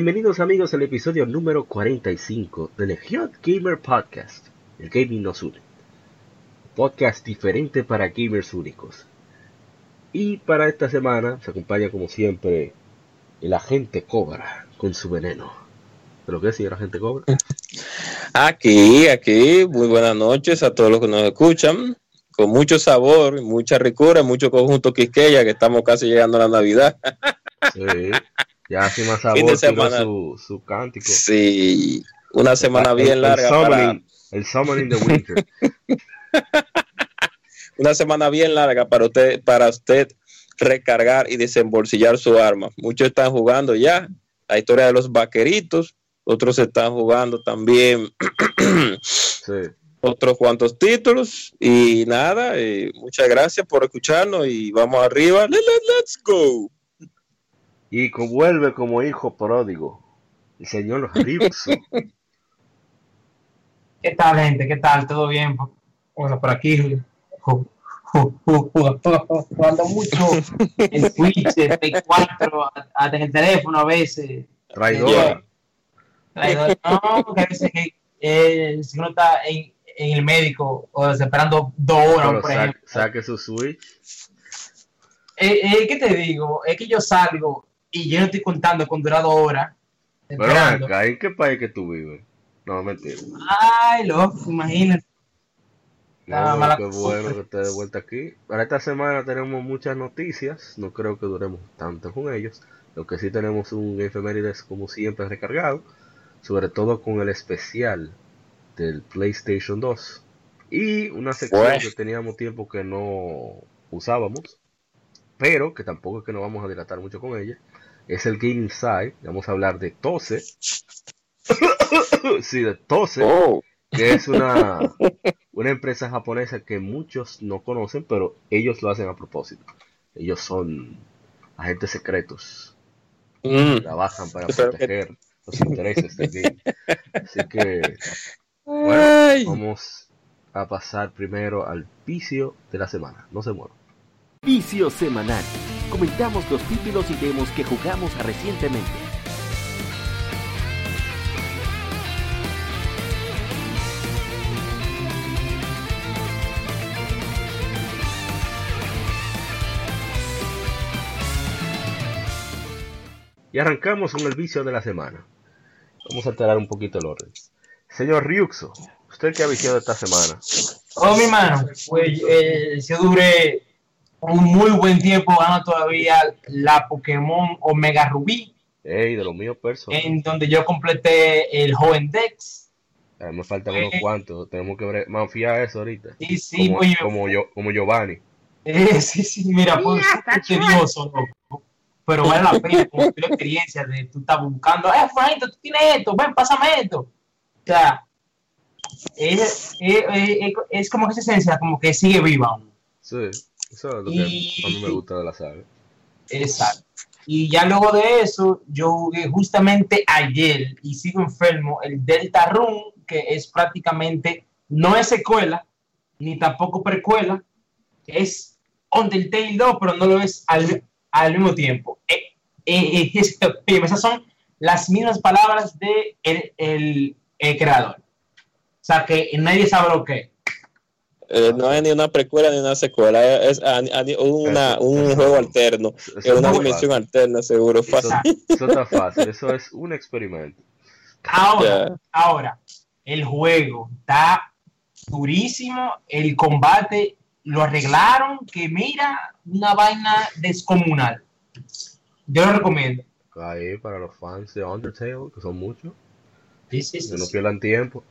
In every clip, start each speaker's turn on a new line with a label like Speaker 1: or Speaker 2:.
Speaker 1: Bienvenidos amigos al episodio número 45 del Legion Gamer Podcast, el gaming nos une. Podcast diferente para gamers únicos. Y para esta semana se acompaña como siempre el agente Cobra con su veneno. ¿Pero qué, señor agente Cobra?
Speaker 2: Aquí, aquí, muy buenas noches a todos los que nos escuchan. Con mucho sabor, mucha ricura, mucho conjunto quisqueya, que estamos casi llegando a la Navidad.
Speaker 1: Sí. Ya hace más sabor su, su cántico.
Speaker 2: Sí, una semana bien larga.
Speaker 1: El summoning, para... the winter.
Speaker 2: una semana bien larga para usted, para usted recargar y desembolsillar su arma. Muchos están jugando ya la historia de los vaqueritos, otros están jugando también otros cuantos títulos y nada, eh, muchas gracias por escucharnos y vamos arriba. let's go
Speaker 1: y vuelve como hijo pródigo, el señor Ripso.
Speaker 3: ¿Qué tal, gente? ¿Qué tal? ¿Todo bien? Bueno, por aquí jugando mucho en Switch, en Play 4, hasta en el teléfono a veces.
Speaker 1: Traidor.
Speaker 3: Traidor. No, porque a veces eh, si uno está en, en, el médico o esperando dos horas, por ejemplo.
Speaker 1: Saque su Switch.
Speaker 3: Eh, eh, ¿Qué te digo? Es que yo salgo y yo no estoy contando con durado hora.
Speaker 1: Pero acá, ¿en qué país que tú vives? No, mentira.
Speaker 3: Ay, loco, imagínate.
Speaker 1: No, qué bueno que estés de vuelta aquí. Para esta semana tenemos muchas noticias. No creo que duremos tanto con ellos. Lo que sí tenemos un efemérides como siempre recargado. Sobre todo con el especial del PlayStation 2. Y una sección pues. que teníamos tiempo que no usábamos. Pero que tampoco es que nos vamos a dilatar mucho con ella es el Game Inside. Vamos a hablar de Tose. sí, de Tose. Oh. Que es una, una empresa japonesa que muchos no conocen, pero ellos lo hacen a propósito. Ellos son agentes secretos. Mm. Trabajan para proteger los intereses del game. Así que, bueno, vamos a pasar primero al vicio de la semana. No se muevan. Vicio semanal comentamos los títulos y demos que jugamos recientemente. Y arrancamos con el vicio de la semana. Vamos a alterar un poquito el orden. Señor Ryuxo, ¿usted qué ha viciado esta semana?
Speaker 3: Oh, mi mano, pues eh, yo duré un muy buen tiempo gana todavía la Pokémon Omega Rubí.
Speaker 1: Ey, de los míos personales.
Speaker 3: En donde yo completé el Joven Dex.
Speaker 1: me faltan unos eh, cuantos. Tenemos que manfiar eso ahorita.
Speaker 3: Sí, sí,
Speaker 1: como, como, yo, como Giovanni.
Speaker 3: Eh, sí, sí, mira, pues es tedioso, loco. Pero vale la pena como la experiencia de tú estás buscando, eh, Franito, tú tienes esto, ven, pásame esto. O sea, es, es, es, es como que esa esencia, como que sigue viva.
Speaker 1: Sí. Eso es lo que a mí me gusta de la saga.
Speaker 3: Exacto. Y ya luego de eso, yo jugué justamente ayer y sigo enfermo el Delta Run, que es prácticamente, no es secuela, ni tampoco precuela, es Undertale 2, pero no lo es al, al mismo tiempo. Eh, eh, eh, esas son las mismas palabras de el, el, el creador. O sea que nadie sabe lo que.
Speaker 2: Eh, no hay ni una precuela ni una secuela, es, una, un juego alterno, es una dimensión alterna, seguro.
Speaker 1: Fácil. Eso, está fácil, eso es un experimento.
Speaker 3: Ahora, ahora, el juego está durísimo, el combate lo arreglaron, que mira, una vaina descomunal. Yo lo recomiendo.
Speaker 1: Ahí para los fans de Undertale, que son muchos.
Speaker 3: Sí, sí,
Speaker 1: que no pierdan tiempo.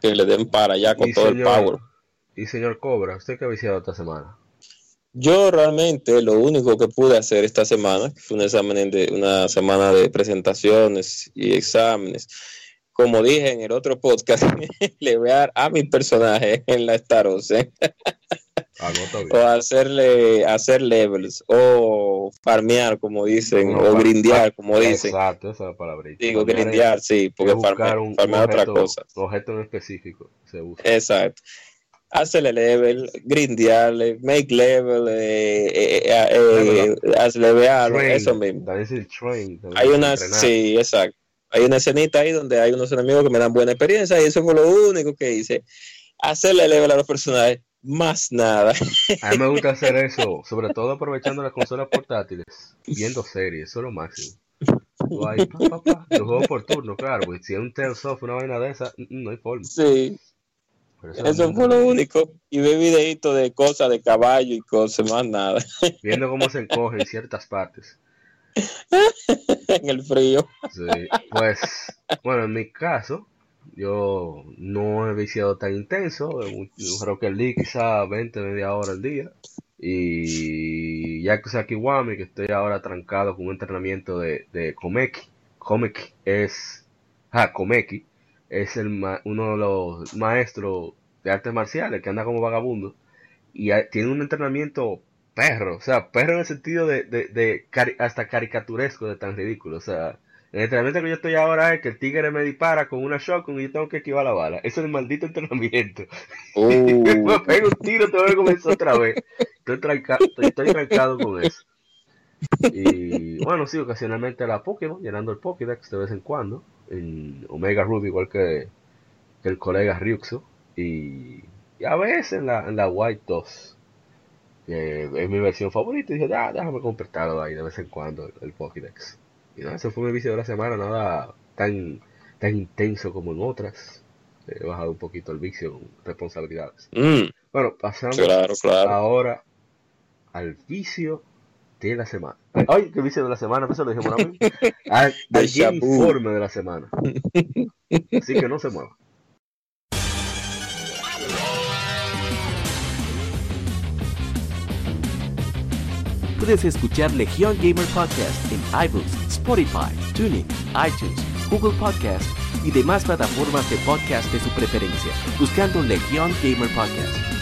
Speaker 2: Que le den para allá con todo el power.
Speaker 1: Y señor Cobra, ¿usted qué ha viciado esta semana?
Speaker 2: Yo realmente lo único que pude hacer esta semana, fue un examen de, una semana de presentaciones y exámenes, como dije en el otro podcast, le voy a dar a mi personaje en la Star Ocean.
Speaker 1: Ah, no,
Speaker 2: o hacerle hacer levels o farmear como dicen
Speaker 1: No,
Speaker 2: o grindear como dicen
Speaker 1: Exacto, esa es la palabrita.
Speaker 2: digo grindear sí porque farmear,
Speaker 1: un,
Speaker 2: farmear
Speaker 1: un
Speaker 2: otra
Speaker 1: objeto,
Speaker 2: cosa
Speaker 1: un objeto en específico se usa.
Speaker 2: exacto hacerle level grindearle make level eh, eh, eh, eh, eso mismo
Speaker 1: train.
Speaker 2: hay una
Speaker 1: entrenar.
Speaker 2: sí exacto hay una escenita ahí donde hay unos enemigos que me dan buena experiencia y eso fue lo único que hice hacerle level a los personajes más nada
Speaker 1: A mí me gusta hacer eso, sobre todo aprovechando las consolas portátiles, viendo series, eso es lo máximo. Tú ahí, pa, pa, pa, yo juego por turno, claro, pues si es un Tales of, una vaina de esa, mm, mm, no hay forma.
Speaker 2: sí
Speaker 1: eso
Speaker 2: fue lo único. Y ve videitos de cosas de caballo y cosas, más nada.
Speaker 1: Viendo cómo se encoge en ciertas partes.
Speaker 2: en el frío.
Speaker 1: Sí, Pues, bueno, en mi caso, yo no he viciado tan intenso, yo creo que el día quizá 20, media hora al día. Y ya que sea Kiwami, que estoy ahora trancado con un entrenamiento de, de Komeki. Komeki es, ah, Komeki es el ma- uno de los maestros de artes marciales que anda como vagabundo y tiene un entrenamiento perro, o sea, perro en el sentido de, de, de cari- hasta caricaturesco de tan ridículo, o sea, el entrenamiento que yo estoy ahora es que el tigre me dispara con una shotgun y yo tengo que esquivar la bala. Eso es el maldito entrenamiento. me
Speaker 2: Uh,
Speaker 1: pego un tiro, tengo que comenzar otra vez. Estoy, tranca- estoy, estoy trancado con eso. Y bueno, sí, ocasionalmente la Pokémon, llenando el Pokédex de vez en cuando. En Omega Ruby, igual que, que el colega Ryuxo. Y, y a veces en la, en la White 2, que es mi versión favorita. Y dije, ah, déjame completarlo ahí de vez en cuando, el, el Pokédex. Y nada, ese fue mi vicio de la semana, nada tan, tan intenso como en otras. He bajado un poquito el vicio con responsabilidades.
Speaker 2: mm,
Speaker 1: Bueno, pasamos
Speaker 2: claro, claro.
Speaker 1: ahora al vicio de la semana. Ay, ¿qué vicio de la semana? Pues Eso lo dijimos ahora mismo. Al, informe de la semana. Así que no se mueva.
Speaker 4: Puedes escuchar Legión Gamer Podcast en iBooks, Spotify, TuneIn, iTunes, Google Podcast y demás plataformas de podcast de su preferencia, buscando Legión Gamer Podcast.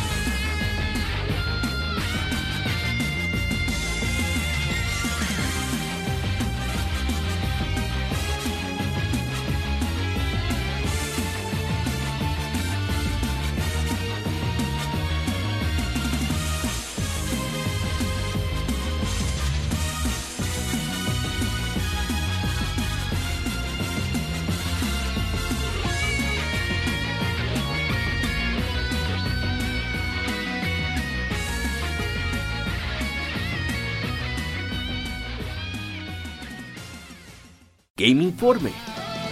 Speaker 4: Game Informe.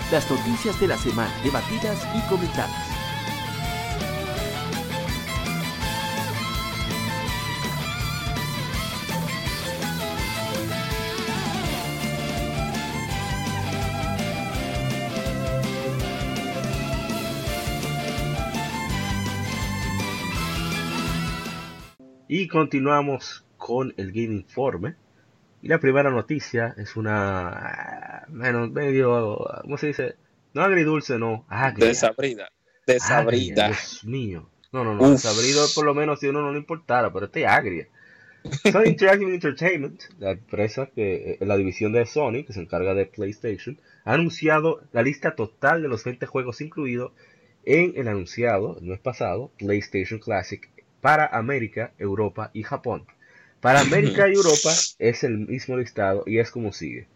Speaker 4: Las noticias de la semana debatidas y comentadas.
Speaker 1: Y continuamos con el Game Informe. Y la primera noticia es una. Menos, medio. ¿Cómo se dice? No agridulce, no. Agria.
Speaker 2: Desabrida.
Speaker 1: Agria,
Speaker 2: Desabrida.
Speaker 1: Dios mío. No, no, no.
Speaker 2: Uf.
Speaker 1: Desabrido por lo menos si uno no le importara, pero este es agria. Sony Interactive Entertainment, la empresa que eh, la división de Sony que se encarga de PlayStation, ha anunciado la lista total de los 20 juegos incluidos en el anunciado el mes pasado PlayStation Classic para América, Europa y Japón. Para América y Europa es el mismo listado y es como sigue.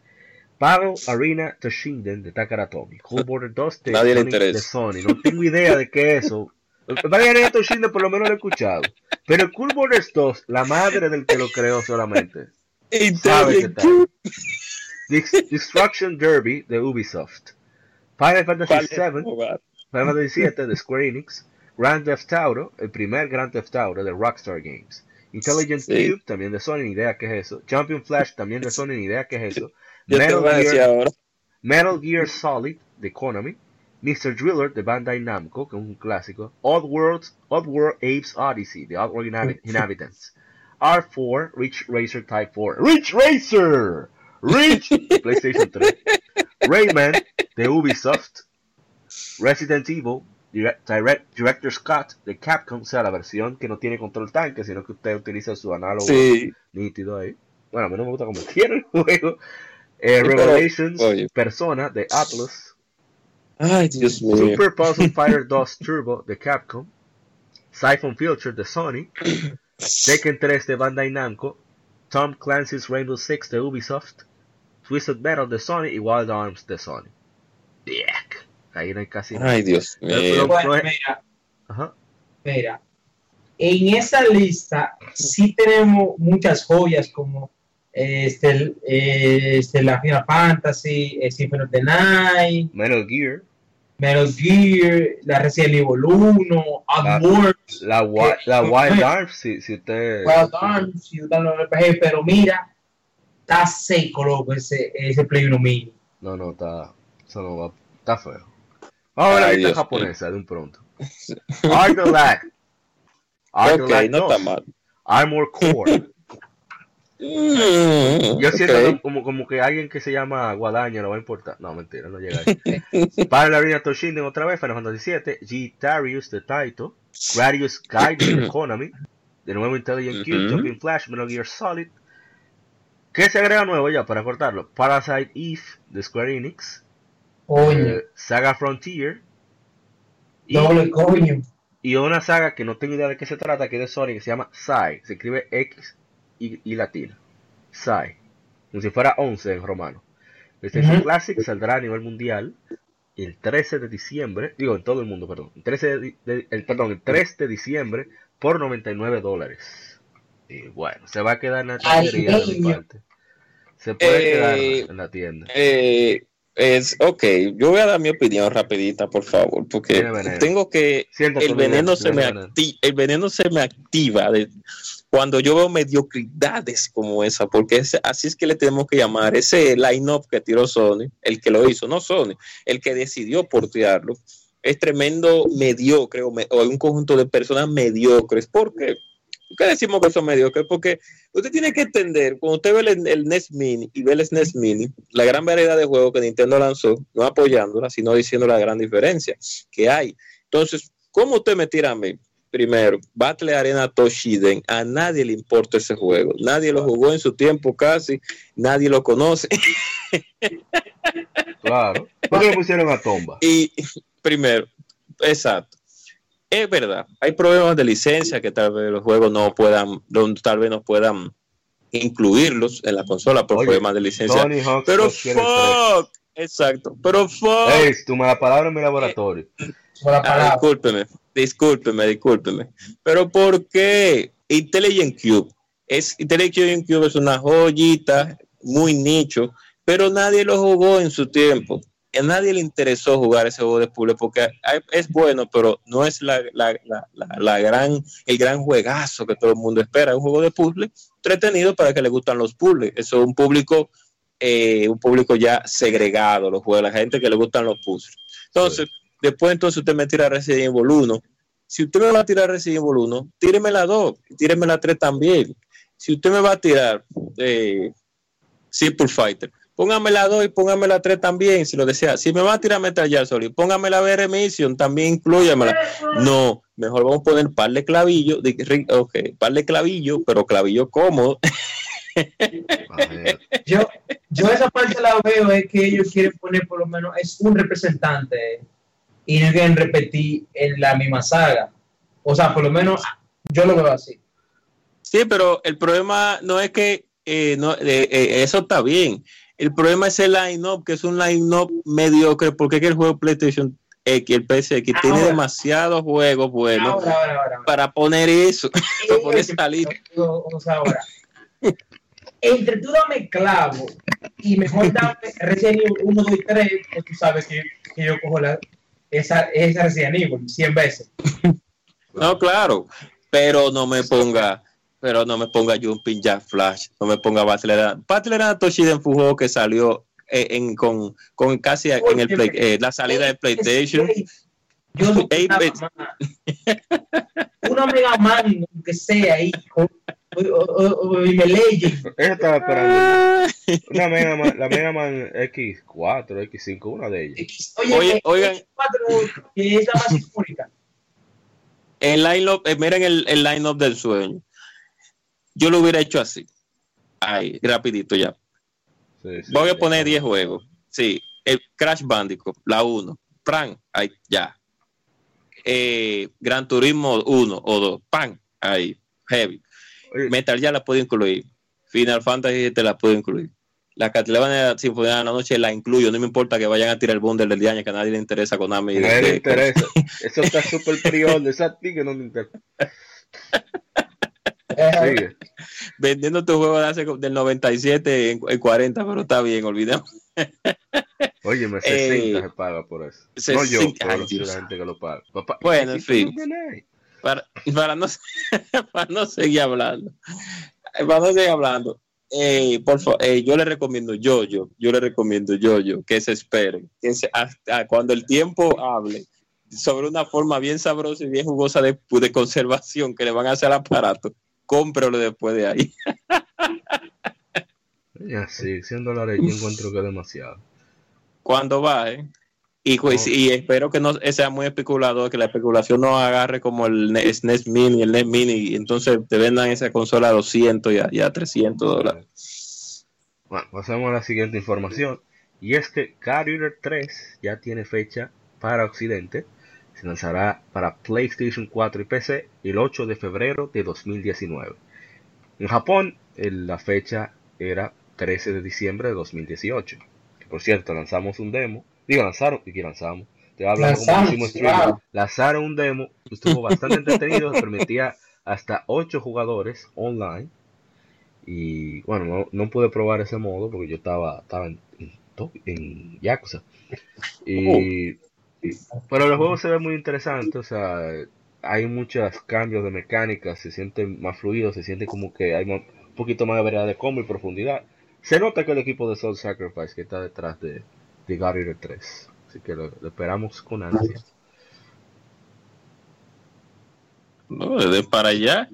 Speaker 1: Battle Arena Toshinden de Takaratomi. Cool Border 2 de,
Speaker 2: Nadie
Speaker 1: Sony,
Speaker 2: interesa.
Speaker 1: de Sony. No tengo idea de qué es eso. Battle Arena Toshinden por lo menos lo he escuchado. Pero Cool Borders 2, la madre del que lo creó solamente. Sabe qué tal. Dex- Destruction Derby de Ubisoft. Final Fantasy. VII. Final Fantasy VII de Square Enix, Grand Theft Auto, el primer Grand Theft Auto de Rockstar Games, Intelligent
Speaker 2: Sí.
Speaker 1: Cube, también de Sony, ni idea qué es eso, Champion Flash, también de Sony, ni idea qué es eso,
Speaker 2: Yo
Speaker 1: Metal Gear,
Speaker 2: ahora.
Speaker 1: Metal Gear Solid de Konami, Mr. Driller de Bandai Namco, que es un clásico, Oddworld, Oddworld Apes Odyssey de Oddworld Inhabi- Inhabitants, R4, Rich Racer Type 4, Rich Racer, Rich, PlayStation 3, Rayman de Ubisoft, Resident Evil, Direct, Direct- Director Scott de Capcom, o sea, la versión que no tiene control tanque, sino que usted utiliza su análogo
Speaker 2: Sí.
Speaker 1: nítido ahí. Bueno, a mí no me gusta cómo tiene el juego. Eh, Revelations,
Speaker 2: oye.
Speaker 1: Persona de Atlus,
Speaker 2: Ay, Dios mío.
Speaker 1: Super Puzzle Fighter 2 Turbo de Capcom, Siphon Filter de Sony, Tekken 3 de Bandai Namco, Tom Clancy's Rainbow Six de Ubisoft, Twisted Metal de Sony y Wild Arms de Sony. Ahí no hay casi nada.
Speaker 2: Ay, Dios mío.
Speaker 1: Pero-
Speaker 3: Bueno,
Speaker 1: no es-
Speaker 3: mira,
Speaker 1: Ajá.
Speaker 3: mira, en esa lista sí tenemos muchas joyas como este, el- eh, este, la Final Fantasy, el Symphony of the Night,
Speaker 1: Metal Gear,
Speaker 3: Metal Gear, la Resident Evil 1, Oddworld,
Speaker 1: la, wi- la Wild Arms, si, si usted...
Speaker 3: Wild Arms los RPG, pero mira, está seco, loco, ese, ese Play 1 Mini.
Speaker 1: No, no, está, eso no va, está feo. Vamos a ver la japonesa de un pronto. Art of Lag. Art of
Speaker 2: Ok,
Speaker 1: Lag
Speaker 2: no
Speaker 1: 2.
Speaker 2: está mal.
Speaker 1: Armor Core.
Speaker 2: Mm,
Speaker 1: Yo siento
Speaker 2: ok.
Speaker 1: que como, como que alguien que se llama Guadaña no va a importar. No, mentira, no llega ahí. Para la Arena Toshinden otra vez, Final Fantasy VII, G Darius de Taito, Gradius Guide de Konami, de nuevo Intelligent
Speaker 2: Ujú.
Speaker 1: Jumping Flash, Metal Gear Solid. ¿Qué se agrega nuevo ya para cortarlo? Parasite Eve de Square Enix,
Speaker 3: Coño,
Speaker 1: eh, Saga Frontier y,
Speaker 3: doble coño.
Speaker 1: y una saga que no tengo idea de qué se trata, que es de Sony, que se llama Sai, se escribe X y, y latina. Sai, como si fuera 11 en romano. PlayStation
Speaker 3: Ujú.
Speaker 1: Classic saldrá a nivel mundial el 13 de diciembre, digo en todo el mundo, perdón, el 13 de, di- de- el, perdón, el 3 de diciembre por 99 dólares. Y bueno, se va a quedar en la tienda de mi
Speaker 3: niño.
Speaker 1: parte. Se puede
Speaker 2: Eh,
Speaker 1: quedar en la tienda.
Speaker 2: Eh, es, ok, yo voy a dar mi opinión rapidita, por favor, porque tengo que... El veneno, se me acti- el veneno se me activa de- cuando yo veo mediocridades como esa, porque es- así es que le tenemos que llamar. Ese line-up que tiró Sony, el que lo hizo, no Sony, el que decidió portearlo, es tremendo mediocre o, me- o un conjunto de personas mediocres. ¿Por qué? ¿Por qué decimos que son mediocres? Porque usted tiene que entender, cuando usted ve el, el NES Mini y ve el SNES Mini, la gran variedad de juegos que Nintendo lanzó, no apoyándola, sino diciendo la gran diferencia que hay. Entonces, ¿cómo usted me tira a mí? Primero, Battle Arena Toshiden, a nadie le importa ese juego. Nadie lo jugó en su tiempo casi, nadie lo conoce.
Speaker 1: Claro. ¿Por qué le pusieron a Tomba?
Speaker 2: Y primero, exacto. Es verdad, hay problemas de licencia que tal vez los juegos no puedan, no- tal vez no puedan incluirlos en la consola por
Speaker 1: Oye,
Speaker 2: problemas de licencia.
Speaker 1: Tony Hawk
Speaker 2: Pero fuck, exacto, pero fuck.
Speaker 1: Ey, tu mala palabra en mi laboratorio.
Speaker 2: Ah, discúlpeme, discúlpeme, discúlpeme. Pero ¿por qué Intelligent Cube? Es, Intelligent Cube es una joyita, muy nicho, pero nadie lo jugó en su tiempo. A nadie le interesó jugar ese juego de puzzle porque es bueno, pero no es la, la- la- la- gran, el gran juegazo que todo el mundo espera. Es un juego de puzzle entretenido para que le gustan los puzzles. Eso es un público, eh, un público ya segregado, los juegos, la gente que le gustan los puzzles. Entonces, después entonces usted me tira Resident Evil 1. Si usted me va a tirar Resident Evil 1, tíreme la 2, tíreme la 3 también. Si usted me va a tirar eh, Simple Fighter, póngame la 2 y póngame la 3 también, si lo desea. Si me va a tirar Metal Gear Solid, póngame la VR Mission, también incluyamela. No, mejor vamos a poner par de clavillo, de, ok, par de clavillo, pero clavillo cómodo.
Speaker 3: Yo, yo esa parte la veo es que ellos quieren poner por lo menos es un representante y no quieren repetir en la misma saga. O sea, por lo menos yo lo veo así.
Speaker 2: Sí, pero el problema no es que eh, no, eh, eh, eso está bien. El problema es el line-up, que es un line-up mediocre, porque es que el juego PlayStation X, el PSX, tiene
Speaker 3: Ahora.
Speaker 2: demasiados juegos buenos
Speaker 3: Ahora, ahora,
Speaker 2: para poner eso, para poner
Speaker 3: sea, ahora. Entre tú dame clavo y mejor dame Resident Evil 1, 2 y 3, pues tú sabes que, que yo cojo la, esa, esa Resident Evil 100 veces.
Speaker 2: No, claro, pero no me ponga, pero no me ponga Jumping Jack Flash, no me ponga Battle. Battle Toshiden juego que salió eh, en, con, con casi en el play- eh, la salida de PlayStation.
Speaker 3: Yo no. Una Mega Man, que sea ahí, o, me Legend.
Speaker 1: Ella estaba esperando una Mega Man, la Mega Man X4, X5, una de ellas.
Speaker 3: X- Oye,
Speaker 2: Oye, oigan.
Speaker 3: X4, que es la más icónica.
Speaker 2: El line-up, eh, miren el, el line-up del sueño. Yo lo hubiera hecho así. Ay, rapidito ya.
Speaker 1: Sí, sí,
Speaker 2: Voy a poner 10 juegos. Sí, el Crash Bandicoot, la 1. Pran, ahí, ya. Eh, Gran Turismo 1 o 2. Pan, ahí. Heavy.
Speaker 1: Oye,
Speaker 2: Metal ya la puedo incluir. Final Fantasy te la puedo incluir. La Castlevania Sinfonía de la Noche la incluyo. No me importa que vayan a tirar el bundle del día que a nadie le interesa Konami.
Speaker 1: a nadie le interesa. Eso está súper prior, eso a ti que no te interesa.
Speaker 3: Eh,
Speaker 2: vendiendo tu juego de hace, del 97 en, en 40, pero está bien, olvidemos.
Speaker 1: Oye, me
Speaker 2: Eh,
Speaker 1: 60 se paga por eso. No yo,
Speaker 2: 60,
Speaker 1: pero
Speaker 2: ay,
Speaker 1: la
Speaker 2: Dios.
Speaker 1: gente que lo paga. Papá,
Speaker 2: Bueno, en
Speaker 1: ¿y
Speaker 2: fin. Para, para, no, para no seguir hablando. Para no seguir hablando. Eh, por favor, eh, yo le recomiendo yo, yo, yo le recomiendo yo, yo, que se esperen, que se- hasta cuando el tiempo hable sobre una forma bien sabrosa y bien jugosa de, de conservación que le van a hacer al aparato, cómpralo después de ahí.
Speaker 1: Ya, sí, 100 dólares yo encuentro que es demasiado.
Speaker 2: Cuando. Y, pues, y espero que no sea muy especulador, que la especulación no agarre como el Ne- SNES Mini, el NES Mini, y entonces te vendan esa consola a 200 y a, y a 300 dólares.
Speaker 1: Bueno, pasamos a la siguiente información. Y es que Carrier 3 ya tiene fecha para Occidente. Se lanzará para PlayStation 4 y PC el 8 de febrero de 2019. En Japón, la fecha era 13 de diciembre de 2018. Que por cierto, lanzamos un demo. Digo, lanzaron, y que lanzamos. Te hablo como
Speaker 3: wow.
Speaker 1: Lanzaron un demo, estuvo bastante entretenido, permitía hasta 8 jugadores online. Y bueno, no, no pude probar ese modo porque yo estaba, estaba en, en, en Yakuza. Y, y- pero el juego se ve muy interesante, o sea, hay muchos cambios de mecánica, se siente más fluido, se siente como que hay un poquito más de variedad de combo y profundidad. Se nota que el equipo de Soul Sacrifice que está detrás de, de Guardian 3. Así que lo, esperamos con ansia.
Speaker 2: No, desde para allá,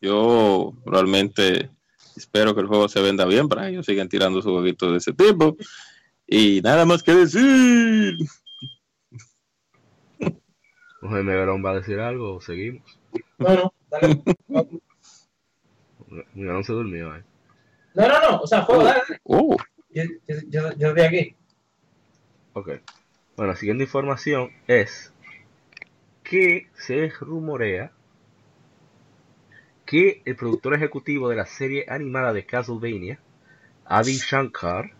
Speaker 2: yo realmente espero que el juego se venda bien para ellos sigan tirando sus jueguitos de ese tipo. Y nada más que decir.
Speaker 1: Jorge Megalón va a decir algo o seguimos.
Speaker 3: Bueno, dale.
Speaker 1: Mira, no se durmió, eh.
Speaker 3: No, no, no. O sea, juego, dale. dale.
Speaker 2: Oh,
Speaker 3: Yo, yo, yo, yo estoy aquí.
Speaker 1: Ok. Bueno, la siguiente información es que se rumorea que el productor ejecutivo de la serie animada de Castlevania, Adi Shankar,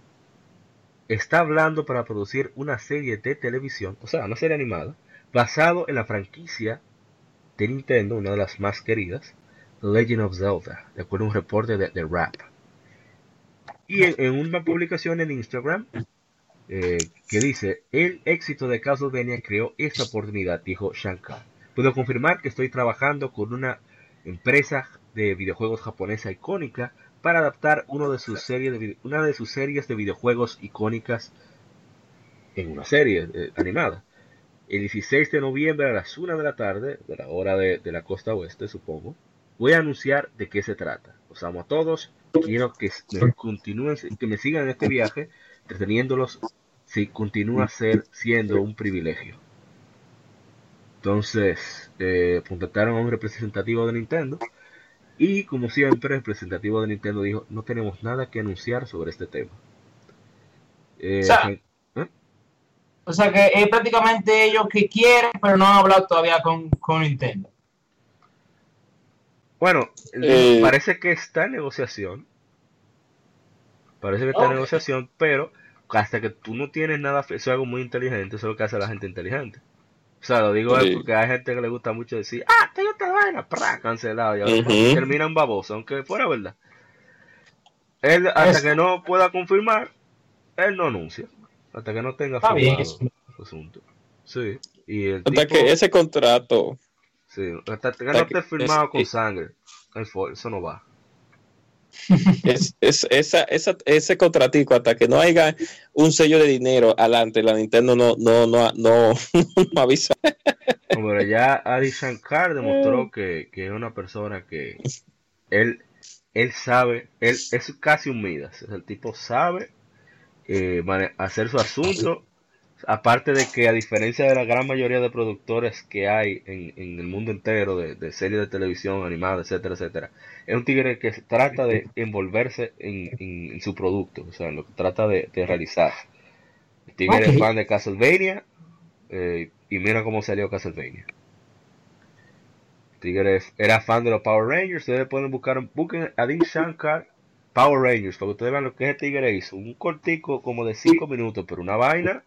Speaker 1: está hablando para producir una serie de televisión, o sea, una serie animada, basado en la franquicia de Nintendo, una de las más queridas, Legend of Zelda, de acuerdo a un reporte de The Rap. Y en, una publicación en Instagram, eh, que dice, el éxito de Castlevania creó esta oportunidad, dijo Shankar. Puedo confirmar que estoy trabajando con una empresa de videojuegos japonesa icónica para adaptar una de sus series de videojuegos icónicas en una serie eh, animada. El 16 de noviembre a las 1 de la tarde, de la hora de, de la costa oeste, supongo, voy a anunciar de qué se trata. Los amo a todos. Quiero que me continúen, que me sigan en este viaje, entreteniéndolos si continúa ser siendo un privilegio. Entonces, eh, contactaron a un representativo de Nintendo y como siempre el representativo de Nintendo dijo, no tenemos nada que anunciar sobre este tema. Eh,
Speaker 3: O sea,
Speaker 1: ¿eh?
Speaker 3: O sea que es prácticamente ellos que quieren, pero no han hablado todavía con, con Nintendo.
Speaker 1: Bueno,
Speaker 2: Eh,
Speaker 1: parece que está en negociación. Parece que está en negociación, pero hasta que tú no tienes nada, eso es algo muy inteligente, eso es lo que hace la gente inteligente. O sea, lo digo
Speaker 2: Sí.
Speaker 1: porque hay gente que le gusta mucho decir, ah, tengo esta vaina, ¡pra! cancelado, y ahora
Speaker 2: Ujú.
Speaker 1: termina un baboso, aunque fuera verdad. Él, hasta
Speaker 3: Es-
Speaker 1: que no pueda confirmar, él no anuncia. Hasta que no tenga
Speaker 3: bien,
Speaker 1: el asunto. Sí, y el
Speaker 2: hasta
Speaker 1: tipo,
Speaker 2: que ese contrato.
Speaker 1: sí, hasta que no esté firmado
Speaker 2: es-
Speaker 1: con
Speaker 2: es-
Speaker 1: sangre, eso no va.
Speaker 2: Es, es- esa, esa- ese contratico, hasta que no haya un sello de dinero adelante, la Nintendo no, no, no, no, no avisa.
Speaker 1: Ya Adi Shankar demostró que, que es una persona que él, él sabe, él es casi un Midas. El tipo sabe eh, hacer su asunto. Aparte de que a diferencia de la gran mayoría de productores que hay en, en el mundo entero de, de series de televisión, animadas, etcétera, etcétera, es un tigre que trata de envolverse en, en- en su producto, o sea, en lo que trata de, de realizar. El tigre es fan de Castlevania eh, y mira cómo salió Castlevania. Tigre era fan de los Power Rangers, ustedes pueden buscar, busquen a Dean Shankar Power Rangers, para que ustedes vean lo que ese tigre hizo. Un cortico como de 5 minutos, pero una vaina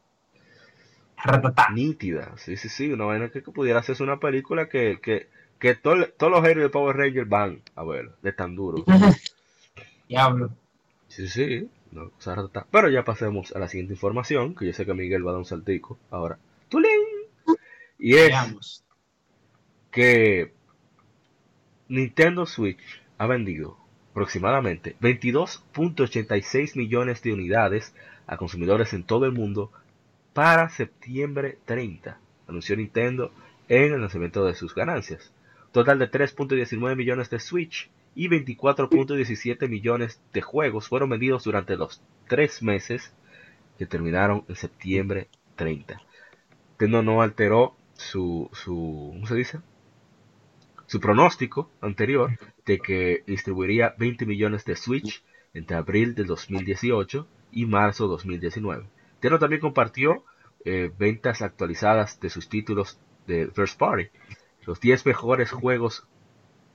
Speaker 1: nítida. Sí, sí, sí, una vaina que, que pudiera hacerse una película que, que, que todo- todos los héroes de Power Rangers van a ver, de tan duro.
Speaker 3: Diablo.
Speaker 1: Sí, sí, rata. Pero ya pasemos a la siguiente información, que yo sé que Miguel va a dar un saltico ahora. ¡Tulín! Y es
Speaker 3: Veamos.
Speaker 1: que Nintendo Switch ha vendido aproximadamente 22.86 millones de unidades a consumidores en todo el mundo para septiembre 30, anunció Nintendo en el lanzamiento de sus ganancias. Total de 3.19 millones de Switch y 24.17 millones de juegos fueron vendidos durante los tres meses que terminaron en septiembre 30. Nintendo no alteró su, su ¿cómo se dice? Su pronóstico anterior de que distribuiría 20 millones de Switch entre abril del 2018 y marzo 2019. Nintendo también compartió eh, ventas actualizadas de sus títulos de First Party. Los 10 mejores juegos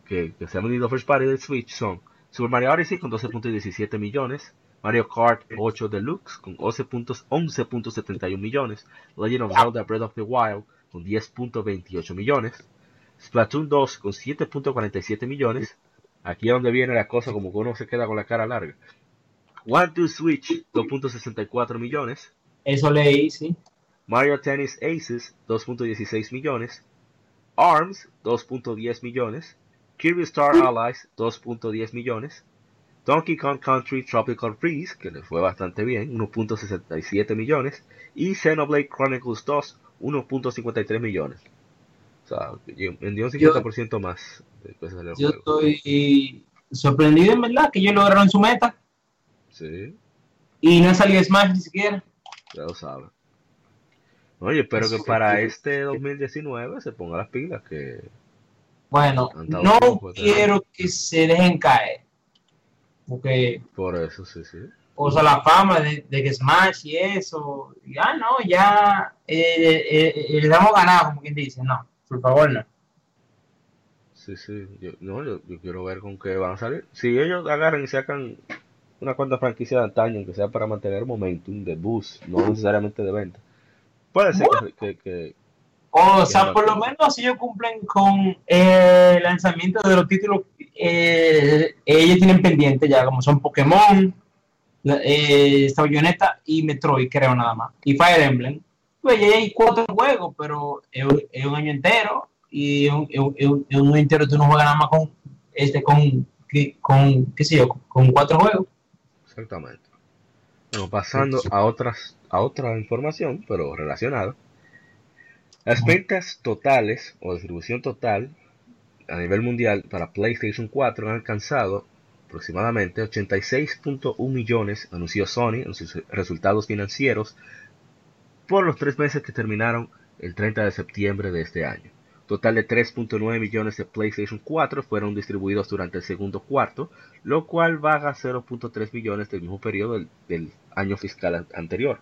Speaker 1: que, se han vendido First Party de Switch son Super Mario Odyssey con 12.17 millones, Mario Kart 8 Deluxe con 11 puntos- 11.71 millones, Legend of Zelda Breath of the Wild con 10.28 millones, Splatoon 2 con 7.47 millones, aquí es donde viene la cosa como que uno se queda con la cara larga, One to Switch 2.64 millones,
Speaker 3: Eso leí, sí.
Speaker 1: Mario Tennis Aces 2.16 millones, ARMS 2.10 millones, Kirby Star Allies 2.10 millones, Donkey Kong Country Tropical Freeze, que le fue bastante bien, 1.67 millones, y Xenoblade Chronicles 2, 1.53 millones. O sea, vendió un 50% más de que salió el
Speaker 3: Yo
Speaker 1: juego.
Speaker 3: estoy sorprendido en verdad que ellos lograron su meta
Speaker 1: Sí,
Speaker 3: y no ha salido Smash ni siquiera.
Speaker 1: ya lo sabe. Oye, espero que para este 2019 se ponga las pilas, que
Speaker 3: Bueno, no quiero que se dejen caer. Porque,
Speaker 1: por eso sí, sí.
Speaker 3: o sea, la fama de, de que Smash y eso, ya no, ya eh, eh, eh, le damos ganado, como quien dice. No, por favor, no.
Speaker 1: Sí, sí, yo, no, yo, yo quiero ver con qué van a salir. Si ellos agarran y sacan una cuanta franquicia de antaño, aunque sea para mantener momentum de boost, no necesariamente de venta, puede ser que, que, que-
Speaker 3: O sea, por lo menos ellos cumplen con eh, el lanzamiento de los títulos eh, ellos tienen pendiente ya, como son Pokémon, la- eh, esta Bayonetta y Metroid, creo nada más. Y Fire Emblem. Pues ya hay cuatro juegos, pero es, un- es un año entero. Y es un, es un- es un- año entero tú no juegas nada más con, este, con, con, qué sé yo, con cuatro juegos.
Speaker 1: exactamente. Bueno, pasando a otras, a otra información, pero relacionada. Las ventas totales o distribución total a nivel mundial para PlayStation 4 han alcanzado aproximadamente 86.1 millones, anunció Sony en sus resultados financieros por los tres meses que terminaron el 30 de septiembre de este año. Total de 3.9 millones de PlayStation 4 fueron distribuidos durante el segundo cuarto, lo cual baja 0.3 millones del mismo periodo del, año fiscal an- anterior.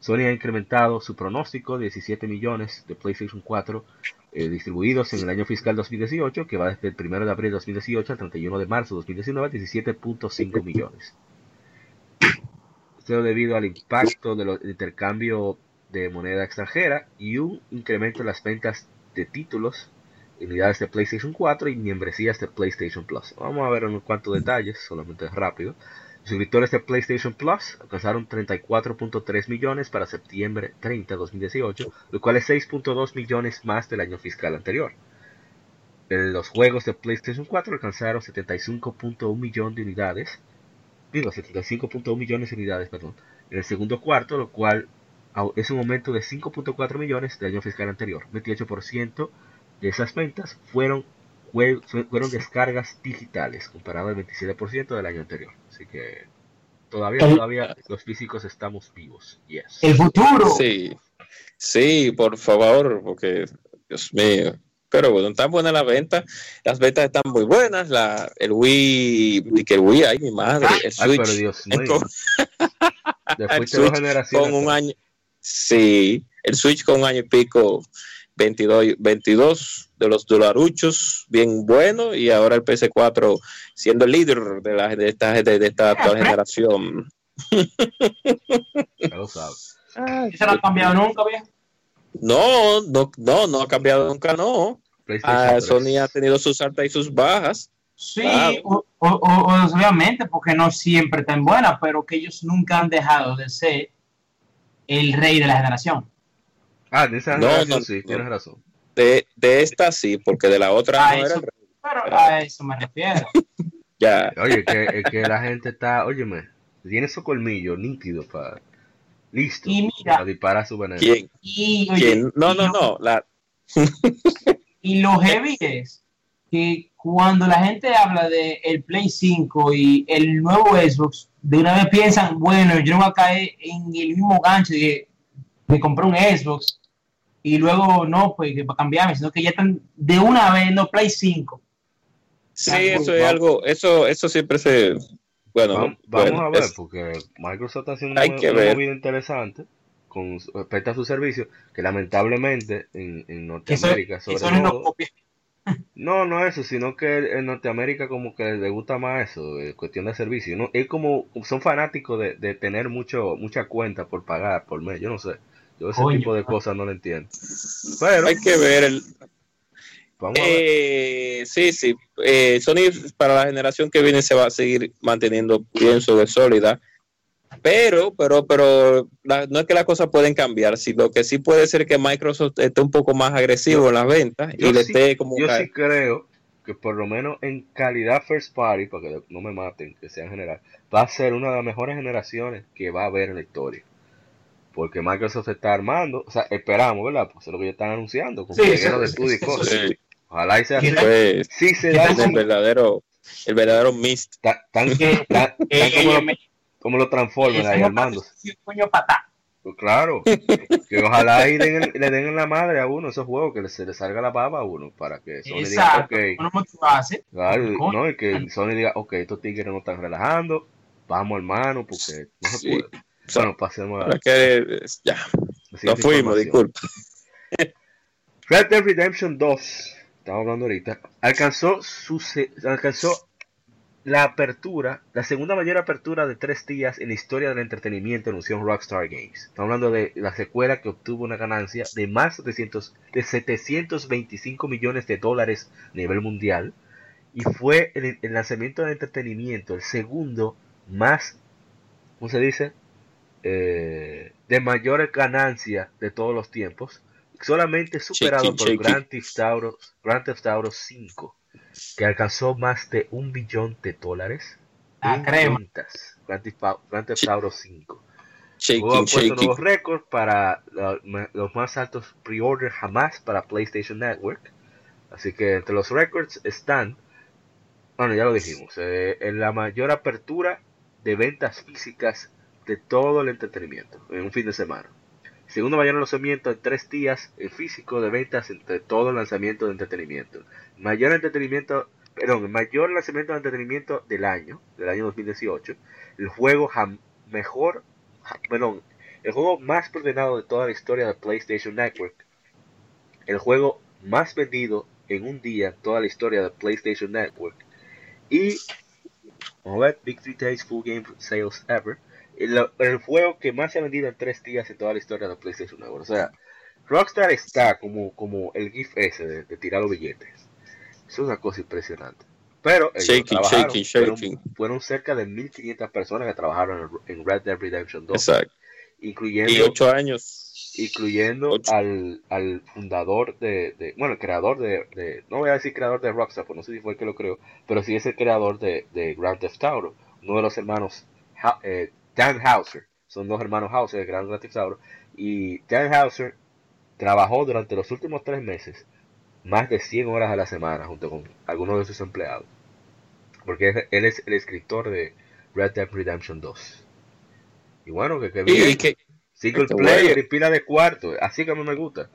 Speaker 1: Sony ha incrementado su pronóstico de 17 millones de PlayStation 4 eh, distribuidos en el año fiscal 2018, que va desde el 1 de abril de 2018 al 31 de marzo de 2019 a 17.5 millones. Esto debido al impacto del intercambio de moneda extranjera y un incremento en las ventas de títulos, unidades de PlayStation 4 y membresías de PlayStation Plus. Vamos a ver unos cuantos detalles, solamente rápido. Los suscriptores de PlayStation Plus alcanzaron 34.3 millones para septiembre 30, 2018, lo cual es 6.2 millones más del año fiscal anterior. los juegos de PlayStation 4 alcanzaron 75.1 millones de unidades. Digo, 75.1 millones de unidades, perdón. En el segundo cuarto, lo cual es un aumento de 5.4 millones del año fiscal anterior. 28% de esas ventas fueron, fueron descargas digitales, comparado al 27% del año anterior. Así que todavía,
Speaker 3: El-
Speaker 1: todavía los físicos estamos vivos. Yes.
Speaker 3: El futuro.
Speaker 2: Sí, sí, por favor, porque, Dios mío. Pero bueno, están buenas las ventas. Las ventas están muy buenas. La, el Wii, y que el Wii, ay, mi madre. El
Speaker 1: Ay, pero
Speaker 2: Switch.
Speaker 1: Dios mío.
Speaker 2: con-
Speaker 1: Después de dos
Speaker 2: Switch
Speaker 1: generaciones.
Speaker 2: con un año. Sí, el Switch con un año y pico, 22, 22 de los dolaruchos, bien bueno. Y ahora el PS4 siendo el líder de, la, de, esta, de, de esta actual generación.
Speaker 1: Ya lo sabes.
Speaker 3: No ha cambiado nunca, viejo.
Speaker 2: No, no, no, no ha cambiado nunca, no. Ah,
Speaker 1: 3.
Speaker 2: Sony ha tenido sus altas y sus bajas.
Speaker 3: Sí, o- o- o- obviamente, porque no siempre tan buena, pero que ellos nunca han dejado de ser el rey de la generación.
Speaker 1: Ah, de esa
Speaker 2: No,
Speaker 1: generación
Speaker 2: no,
Speaker 1: sí,
Speaker 2: no.
Speaker 1: tienes razón.
Speaker 2: De, de esta sí, porque de la otra
Speaker 3: Ah,
Speaker 2: no era
Speaker 3: eso-
Speaker 2: el rey.
Speaker 3: Pero a eso me refiero.
Speaker 2: Ya.
Speaker 1: Oye, que, es que la gente está, óyeme, tiene su colmillo nítido para. Listo.
Speaker 3: Y mira-
Speaker 1: para disparar su veneno.
Speaker 2: ¿Quién?
Speaker 3: Y, oye,
Speaker 2: ¿Quién? No, no, no. La,
Speaker 3: Y lo heavy es que cuando la gente habla de el Play 5 y el nuevo Xbox, de una vez piensan, bueno, yo no voy a caer en el mismo gancho de, de comprar un Xbox y luego no, pues que para cambiarme, sino que ya están de una vez en los Play 5.
Speaker 2: sí, eso es algo, eso, eso siempre se. Bueno,
Speaker 1: Vamos, vamos
Speaker 2: bueno,
Speaker 1: a ver,
Speaker 2: es-
Speaker 1: porque Microsoft está haciendo
Speaker 2: Hay
Speaker 1: una,
Speaker 2: que
Speaker 1: una
Speaker 2: ver.
Speaker 1: movida interesante con respecto a su servicio, que lamentablemente en, en
Speaker 3: eso,
Speaker 1: Norteamérica, sobre
Speaker 3: eso no
Speaker 1: todo,
Speaker 3: copia.
Speaker 1: No, no eso, sino que en Norteamérica como que le gusta más eso, eh, cuestión de servicio. ¿no? Es como, son fanáticos de, de tener mucho mucha cuenta por pagar por mes, yo no sé. Yo ese
Speaker 3: Coño.
Speaker 1: tipo de cosas no lo entiendo. Pero,
Speaker 2: hay que ver el.
Speaker 1: vamos a ver.
Speaker 2: Eh, sí, sí. Eh, Sony para la generación que viene se va a seguir manteniendo, pienso, de sólida. Pero, pero, pero la- no es que las cosas pueden cambiar, sino que sí puede ser que Microsoft esté un poco más agresivo en las ventas y le
Speaker 1: sí-
Speaker 2: esté como
Speaker 1: Yo sí creo que por lo menos en calidad first party, para que no me maten, que sea en general, va a ser una de las mejores generaciones que va a haber en la historia. Porque Microsoft se está armando, o sea, esperamos, ¿verdad? Pues es lo que ya están anunciando, con
Speaker 3: Sí,
Speaker 1: de estudio y cosas.
Speaker 2: sí.
Speaker 1: Ojalá y sea así.
Speaker 2: Pues,
Speaker 1: Sí se
Speaker 3: ¿Qué
Speaker 1: da
Speaker 2: el
Speaker 1: como,
Speaker 2: verdadero, el verdadero mist.
Speaker 1: tan, tan- tan- tan como,
Speaker 3: eh,
Speaker 1: lo- Transformers ahí
Speaker 3: pasa, coño, patá.
Speaker 1: Pues claro, que ojalá y den le den en la madre a uno esos juegos, que se le salga la baba a uno, para que Sony diga,
Speaker 3: Exacto.
Speaker 1: ok,
Speaker 3: Uno motivarse.
Speaker 1: claro, no, y que Sony diga, ok, estos tigres no están relajando, vamos hermano, porque no se
Speaker 2: Sí.
Speaker 1: puede. Bueno, pasemos a
Speaker 2: que, ya, nos fuimos, disculpa.
Speaker 1: Red Dead Redemption 2, estamos hablando ahorita, alcanzó su se- alcanzó la apertura, la segunda mayor apertura de tres días en la historia del entretenimiento, anunció Rockstar Games. Estamos hablando de la secuela que obtuvo una ganancia de más de, 700 de 725 millones de dólares a nivel mundial y fue el, el lanzamiento de entretenimiento, el segundo más, ¿cómo se dice? Eh, de mayor ganancia de todos los tiempos, solamente superado por. Grand Theft, Auto, Grand Theft Auto 5, que alcanzó más de un billón de dólares
Speaker 3: Ah,
Speaker 1: en
Speaker 3: crema.
Speaker 1: ventas. Grand Theft, Auto 5. Luego han puesto nuevos récords para la- los más altos pre-order jamás para PlayStation Network. Así que entre los récords están, bueno, ya lo dijimos, eh, en la mayor apertura de ventas físicas de todo el entretenimiento en un fin de semana. Segundo mayor lanzamiento en tres días en físico de ventas entre todo el lanzamiento de entretenimiento. Mayor entretenimiento, perdón, mayor lanzamiento de entretenimiento del año, del año 2018. El juego mejor perdón, el juego más ordenado de toda la historia de PlayStation Network, el juego más vendido en un día en toda la historia de PlayStation Network, y vamos a ver, Big Three Days Full Game Sales Ever, el, el juego que más se ha vendido en tres días en toda la historia de PlayStation Network. O sea, Rockstar está como, como el GIF ese de, de tirar los billetes. Es una cosa impresionante. Pero ellos
Speaker 2: Shaking,
Speaker 1: trabajaron,
Speaker 2: shaking,
Speaker 1: fueron-
Speaker 2: shaking.
Speaker 1: Fueron, cerca de 1500 personas que trabajaron en, en Red Dead Redemption 2,
Speaker 2: Exacto.
Speaker 1: incluyendo
Speaker 2: Y ocho años.
Speaker 1: incluyendo
Speaker 2: Ocho.
Speaker 1: al, al fundador de, de- bueno, el creador de, de- no voy a decir creador de Rockstar, pues no sé si fue el que lo creó, pero sí es el creador de, de Grand Theft Auto, uno de los hermanos, Ha- eh, Dan Hauser, son dos hermanos Hauser de Grand Theft Auto, y Dan Hauser trabajó durante los últimos tres meses más de 100 horas a la semana junto con algunos de sus empleados, porque él es el escritor de Red Dead Redemption 2. Y bueno, que, que
Speaker 2: Y,
Speaker 1: bien.
Speaker 2: y que
Speaker 1: Single
Speaker 2: Este
Speaker 1: player y pila de cuarto. Así que a mí me gusta.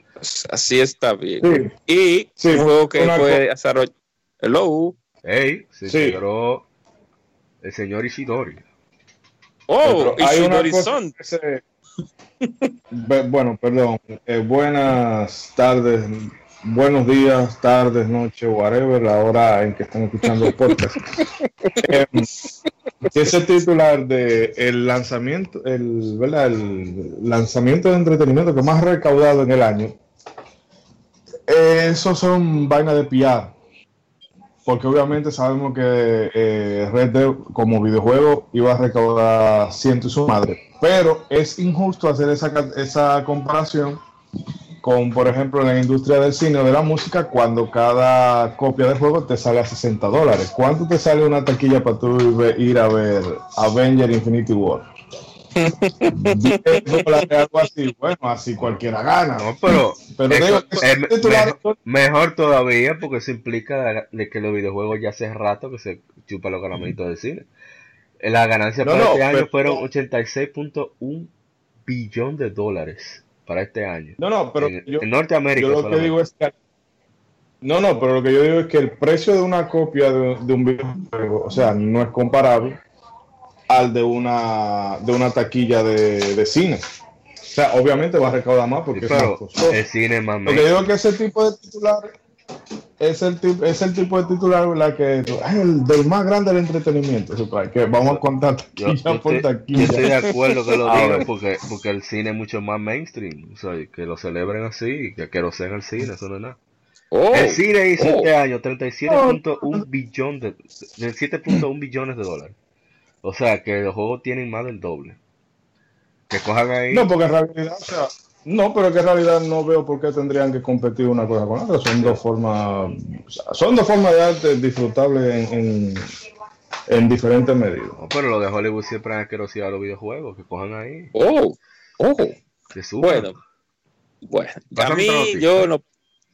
Speaker 2: así está bien.
Speaker 5: Sí,
Speaker 2: Y
Speaker 5: Sí,
Speaker 2: un juego que fue desarrollado. Hello.
Speaker 1: Ey, se
Speaker 5: Sí.
Speaker 1: integró el señor Ishidori.
Speaker 2: Oh,
Speaker 5: pero hay una cosa que se- Bueno, perdón. Eh, buenas tardes, buenos días, tardes, noche, whatever, la hora en que están escuchando el podcast. Eh, ese titular de el lanzamiento, el, ¿verdad? el lanzamiento de entretenimiento que más recaudado en el año, eh, esos son vainas de PR. Porque obviamente sabemos que eh, Red Dead como videojuego iba a recaudar ciento y su madre. Pero es injusto hacer esa, esa comparación con, por ejemplo, la industria del cine o de la música, cuando cada copia de juego te sale a 60 dólares. ¿Cuánto te sale una taquilla para tú ir a ver Avenger Infinity War? 10 dólares, algo así. Bueno, así cualquiera gana.
Speaker 1: No, pero
Speaker 5: digo,
Speaker 1: es
Speaker 5: titulares
Speaker 1: mejor, mejor todavía porque eso implica de que los videojuegos ya hace rato que se chupan los caramelitos del cine. La ganancia
Speaker 5: No,
Speaker 1: para
Speaker 5: no,
Speaker 1: este año fueron 86.1 billón de dólares para este año.
Speaker 5: No, no, pero
Speaker 1: en,
Speaker 5: yo,
Speaker 1: en Norteamérica
Speaker 5: Yo lo que digo es que. No, no, pero lo que yo digo es que el precio de una copia de, de un videojuego, o sea, no es comparable al de una de una taquilla de, de cine. O sea, obviamente va a recaudar más porque
Speaker 1: Sí,
Speaker 5: es más
Speaker 1: pero
Speaker 5: costoso.
Speaker 1: el cine es más
Speaker 5: Lo que yo digo es que ese tipo de titular es el, tipo, es el tipo de titular ¿verdad? que es el del más grande del entretenimiento. que vamos a contar
Speaker 1: Yo,
Speaker 5: taquilla
Speaker 1: yo
Speaker 5: por
Speaker 1: estoy, yo
Speaker 5: taquilla.
Speaker 1: estoy de acuerdo que lo digan porque, porque el cine es mucho más mainstream. O sea, que lo celebren así, que, que lo sean el cine, eso no es nada.
Speaker 2: Oh,
Speaker 1: El cine hizo
Speaker 2: oh.
Speaker 1: este año 37.1 billón de, de 7.1 billones de dólares. O sea que los juegos tienen más del doble. Que cojan ahí.
Speaker 5: No, porque en realidad, o sea, no, pero que en realidad no veo por qué tendrían que competir una cosa con otra. Son dos formas, o sea, son dos formas de arte disfrutables en, en, en diferentes medidas.
Speaker 1: No, pero los de Hollywood siempre han asquerosidad los videojuegos. Que cojan ahí.
Speaker 2: Oh, oh.
Speaker 1: Que suban.
Speaker 2: Bueno, bueno. A mí, yo no.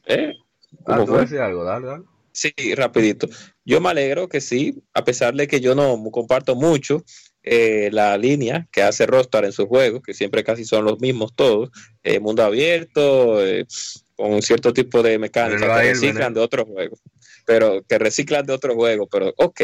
Speaker 2: ¿Eh?
Speaker 1: Ah,
Speaker 2: ¿Cómo
Speaker 1: tú a decir algo, dale, dale.
Speaker 2: Sí, rapidito. Yo me alegro que sí, a pesar de que yo no comparto mucho eh, la línea que hace Rockstar en sus juegos, que siempre casi son los mismos todos, eh, mundo abierto, eh, con cierto tipo de mecánica que reciclan de otros juegos, pero que reciclan de otros juegos, pero ok,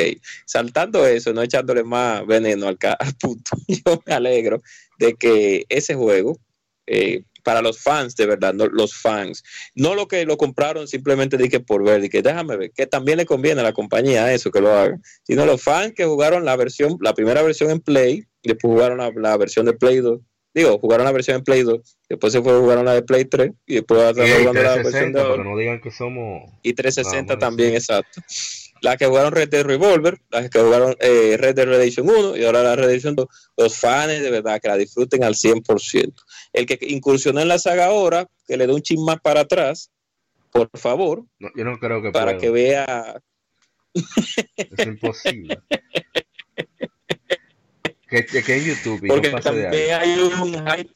Speaker 2: saltando eso, no echándole más veneno al, ca- al punto, yo me alegro de que ese juego, eh, para los fans de verdad, no, los fans, no lo que lo compraron simplemente que por ver, que déjame ver, que también le conviene a la compañía eso que lo hagan, sino los fans que jugaron la versión, la primera versión en Play, después jugaron la, la versión de Play 2, digo, jugaron la versión en Play 2, después se fue jugaron la de Play 3 y después jugando la versión
Speaker 1: 360,
Speaker 2: de
Speaker 1: pero
Speaker 2: ahora.
Speaker 1: no digan que somos.
Speaker 2: Y 360
Speaker 1: Ah, bueno,
Speaker 2: también,
Speaker 1: sí.
Speaker 2: exacto. Las que jugaron Red Dead Revolver, las que jugaron eh, Red Dead Redemption 1 y ahora la Redemption 2, los fans de verdad que la disfruten al 100%. El que incursionó en la saga ahora, que le dé un chin más para atrás, por favor,
Speaker 1: No, yo no creo que
Speaker 2: para
Speaker 1: pueda.
Speaker 2: que vea
Speaker 1: Es imposible. que, que, en YouTube y
Speaker 2: porque
Speaker 1: no de
Speaker 2: también hay un hype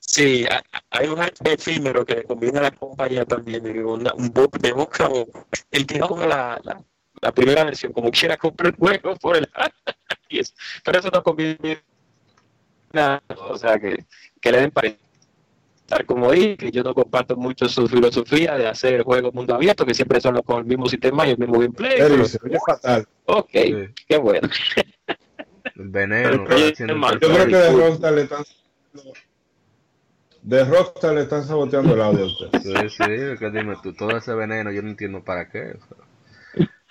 Speaker 2: sí hay- un hype efímero que combina la compañía también una- un book de boca a boca el que no la, la, la primera versión como quiera comprar el juego por el pero eso no conviene nada o sea que, que le den para tal como dije, que yo no comparto mucho su filosofía de hacer juegos mundo abierto, que siempre son los con el mismo sistema y el mismo gameplay. Pero-
Speaker 5: se oye fatal.
Speaker 2: ok,
Speaker 1: Sí.
Speaker 2: qué bueno.
Speaker 1: El veneno,
Speaker 2: Pero
Speaker 5: Yo creo que de. Rockstar le están de Rockstar le están saboteando el audio a usted.
Speaker 1: Sí, sí, que dime tú, todo ese veneno yo no entiendo para qué.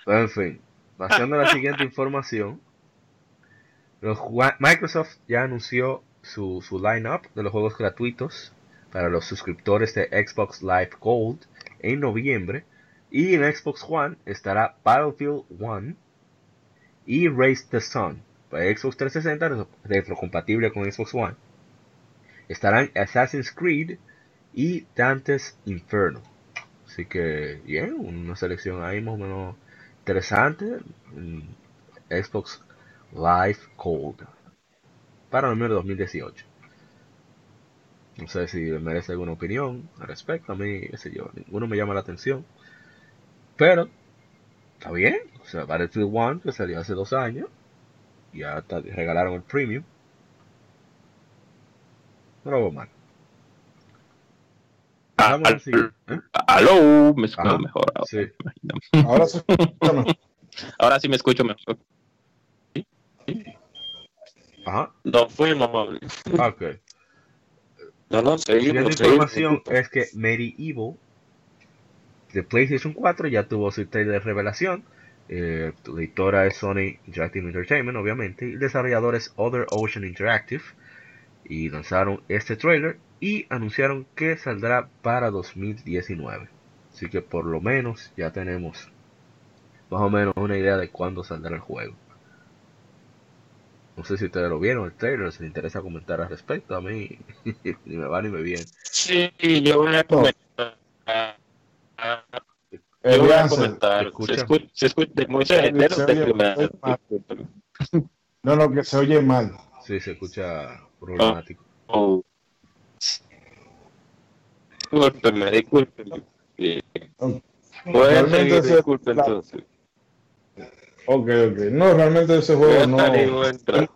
Speaker 1: Pero en fin, pasando a la siguiente información, los Microsoft ya anunció su, su lineup de los juegos gratuitos para los suscriptores de Xbox Live Gold en noviembre. Y en Xbox One estará Battlefield 1 y Race the Sun. Para Xbox 360 retro- retrocompatible con Xbox One. estarán Assassin's Creed y Dante's Inferno. Así que, bien, una selección ahí más o menos interesante. Xbox Live Cold para el número 2018. No sé si merece alguna opinión al respecto. A mí, qué sé yo, ninguno me llama la atención. Pero, está bien. O sea, Battlefield 1, que salió hace dos años, ya está- regalaron el premium. No lo veo mal.
Speaker 2: Ah,
Speaker 1: Vamos al siguiente. ¿eh?
Speaker 2: Aló, me escucho
Speaker 1: Ajá,
Speaker 2: mejor. ahora.
Speaker 1: Sí.
Speaker 5: Ahora sí. bueno,
Speaker 2: Ahora sí me escucho mejor.
Speaker 1: Ajá.
Speaker 2: No fuimos, amable.
Speaker 1: Ok.
Speaker 2: No, no,
Speaker 1: La
Speaker 2: seguimos,
Speaker 1: información
Speaker 2: seguimos.
Speaker 1: es que Medieval de PlayStation 4 ya tuvo su trailer de revelación. Eh, la editora es Sony Interactive Entertainment, obviamente, y el desarrollador es Other Ocean Interactive. Y lanzaron este trailer y anunciaron que saldrá para 2019. Así que por lo menos ya tenemos más o menos una idea de cuándo saldrá el juego. No sé si ustedes lo vieron el trailer, si les interesa comentar al respecto. A mí ni me va ni me viene.
Speaker 2: Sí, yo voy a comentar. Yo voy a comentar.
Speaker 1: ¿se escucha?
Speaker 2: escucha, se de
Speaker 5: oye mal. No, no, que se oye mal.
Speaker 1: Sí, se escucha problemático.
Speaker 2: Oh. Discúlpeme, discúlpeme. Seguir, disculpen
Speaker 5: la-
Speaker 2: entonces.
Speaker 5: Ok, ok. No, realmente ese juego no.
Speaker 2: salir, voy a entrar.